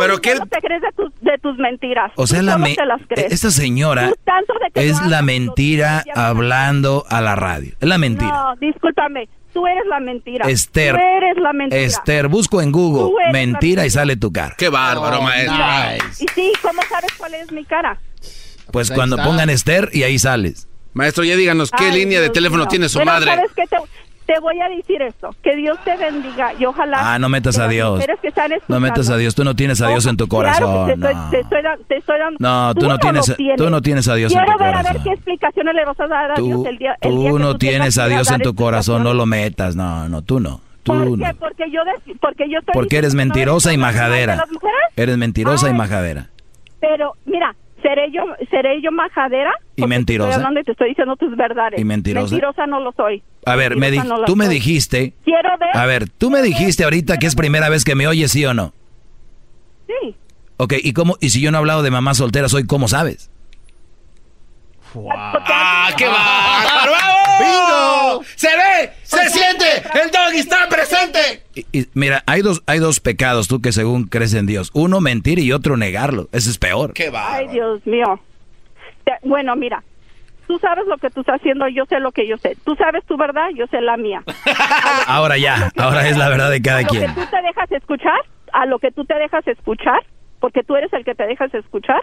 Speaker 2: Pero qué...
Speaker 26: No te crees de tus, de tus mentiras.
Speaker 1: O sea, la me-
Speaker 26: te las crees.
Speaker 1: esta señora
Speaker 26: Tú tanto de que
Speaker 1: es la mentira hablando a la radio. Es la mentira.
Speaker 26: No, discúlpame. Tú eres la mentira.
Speaker 1: Esther.
Speaker 26: Tú eres la mentira.
Speaker 1: Esther, busco en Google mentira y sale tu cara.
Speaker 2: Qué bárbaro, maestro.
Speaker 26: Y sí, ¿cómo sabes cuál es mi cara?
Speaker 1: Pues
Speaker 2: ahí
Speaker 1: cuando
Speaker 2: está.
Speaker 1: pongan Esther y ahí sales.
Speaker 2: Maestro, ya díganos qué
Speaker 26: Ay,
Speaker 2: línea de
Speaker 26: Dios
Speaker 2: teléfono tiene su
Speaker 26: Bueno,
Speaker 2: madre.
Speaker 26: ¿sabes qué? Te, te voy a decir esto. Que Dios te bendiga y ojalá...
Speaker 1: Ah, no metas a Dios. No metas a Dios. Tú no tienes a Dios en tu
Speaker 26: Claro que
Speaker 1: corazón.
Speaker 26: te, estoy,
Speaker 1: no.
Speaker 26: te estoy te estoy dando-
Speaker 1: No, tú no
Speaker 26: lo
Speaker 1: tienes- tú
Speaker 26: tienes.
Speaker 1: no tienes a Dios en
Speaker 26: Quiero
Speaker 1: tu
Speaker 26: ver a ver
Speaker 1: corazón.
Speaker 26: qué explicaciones le vas a dar a
Speaker 1: Tú,
Speaker 26: Dios el día, el día
Speaker 1: tú
Speaker 26: que
Speaker 1: no
Speaker 26: tú
Speaker 1: tienes a Dios en tu corazón. No lo metas. No, no, tú no. Tú
Speaker 26: ¿Por
Speaker 1: no.
Speaker 26: qué? Porque yo, porque yo estoy
Speaker 1: Porque eres
Speaker 26: no
Speaker 1: mentirosa y majadera. Eres mentirosa y
Speaker 26: Ay.
Speaker 1: majadera.
Speaker 26: Pero, mira, seré yo, seré yo majadera.
Speaker 1: ¿Y mentirosa?
Speaker 26: Te estoy hablando y te estoy diciendo tus verdades.
Speaker 1: ¿Y mentirosa?
Speaker 26: Mentirosa no lo soy.
Speaker 1: A ver, me
Speaker 26: no
Speaker 1: tú me
Speaker 26: soy.
Speaker 1: dijiste.
Speaker 26: Quiero ver.
Speaker 1: A ver, tú me dijiste ahorita que es primera vez que me oyes, ¿sí o no?
Speaker 26: Sí.
Speaker 1: Ok, ¿y cómo? Y si yo no he hablado de mamá soltera, soy ¿cómo sabes?
Speaker 2: ¡Ah, qué bárbaro! ¡Bingo! ¡Se ve! ¡Se siente! ¡El doggy está presente!
Speaker 1: Y- y mira, hay dos, hay dos pecados, tú que según crees en Dios. Uno mentir y otro negarlo. Ese es peor.
Speaker 2: ¡Qué
Speaker 26: Ay, Dios mío. Bueno, mira. Tú sabes lo que tú estás haciendo, yo sé lo que yo sé. Tú sabes tu verdad, yo sé la mía. <laughs>
Speaker 1: Ahora ya, ahora es la verdad de cada
Speaker 26: a lo
Speaker 1: quien.
Speaker 26: que tú te dejas escuchar, a lo que tú te dejas escuchar, porque tú eres el que te dejas escuchar,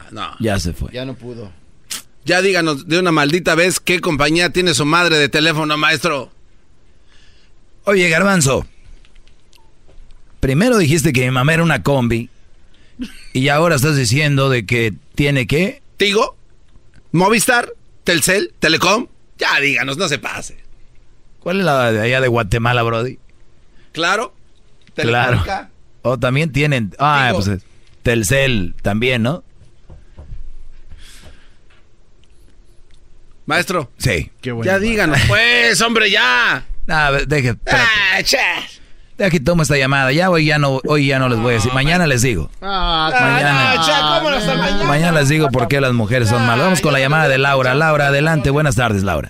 Speaker 2: No.
Speaker 1: Ya se fue.
Speaker 4: Ya no pudo.
Speaker 2: Ya díganos de una maldita vez qué compañía tiene su madre de teléfono, maestro.
Speaker 1: Oye, Garbanzo. Primero dijiste que mi mamá era una combi. Y ahora estás diciendo de que tiene qué?
Speaker 2: ¿Tigo? ¿Movistar? ¿Telcel? ¿Telecom? Ya díganos, no se pase.
Speaker 1: ¿Cuál es la de allá de Guatemala, Brody?
Speaker 2: ¿Claro?
Speaker 1: Claro.
Speaker 2: ¿Telefónica?
Speaker 1: O también tienen. Ah,
Speaker 2: Tigo.
Speaker 1: pues es- Telcel también, ¿no?
Speaker 2: Maestro.
Speaker 1: Sí.
Speaker 2: Ya díganos, pues, hombre, ya.
Speaker 1: Ah, deje.
Speaker 2: Ah, che.
Speaker 1: Deja que tomo esta llamada. Ya hoy ya no, hoy ya no les voy a decir. Mañana les digo.
Speaker 4: Ah,
Speaker 1: Mañana.
Speaker 2: no, ¿cómo no mañana?
Speaker 1: Mañana les digo por qué las mujeres son malas. Vamos con la llamada de Laura. Laura, adelante. Buenas tardes, Laura.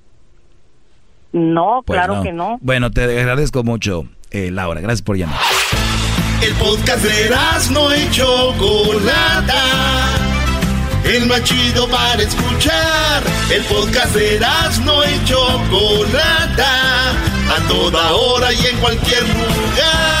Speaker 13: No,
Speaker 1: Pues
Speaker 13: claro que no.
Speaker 1: Bueno, te agradezco mucho, eh, Laura. Gracias por llamar.
Speaker 5: El podcast de no y Chocolata. El más chido para escuchar. El podcast de no y Chocolata. A toda hora y en cualquier lugar.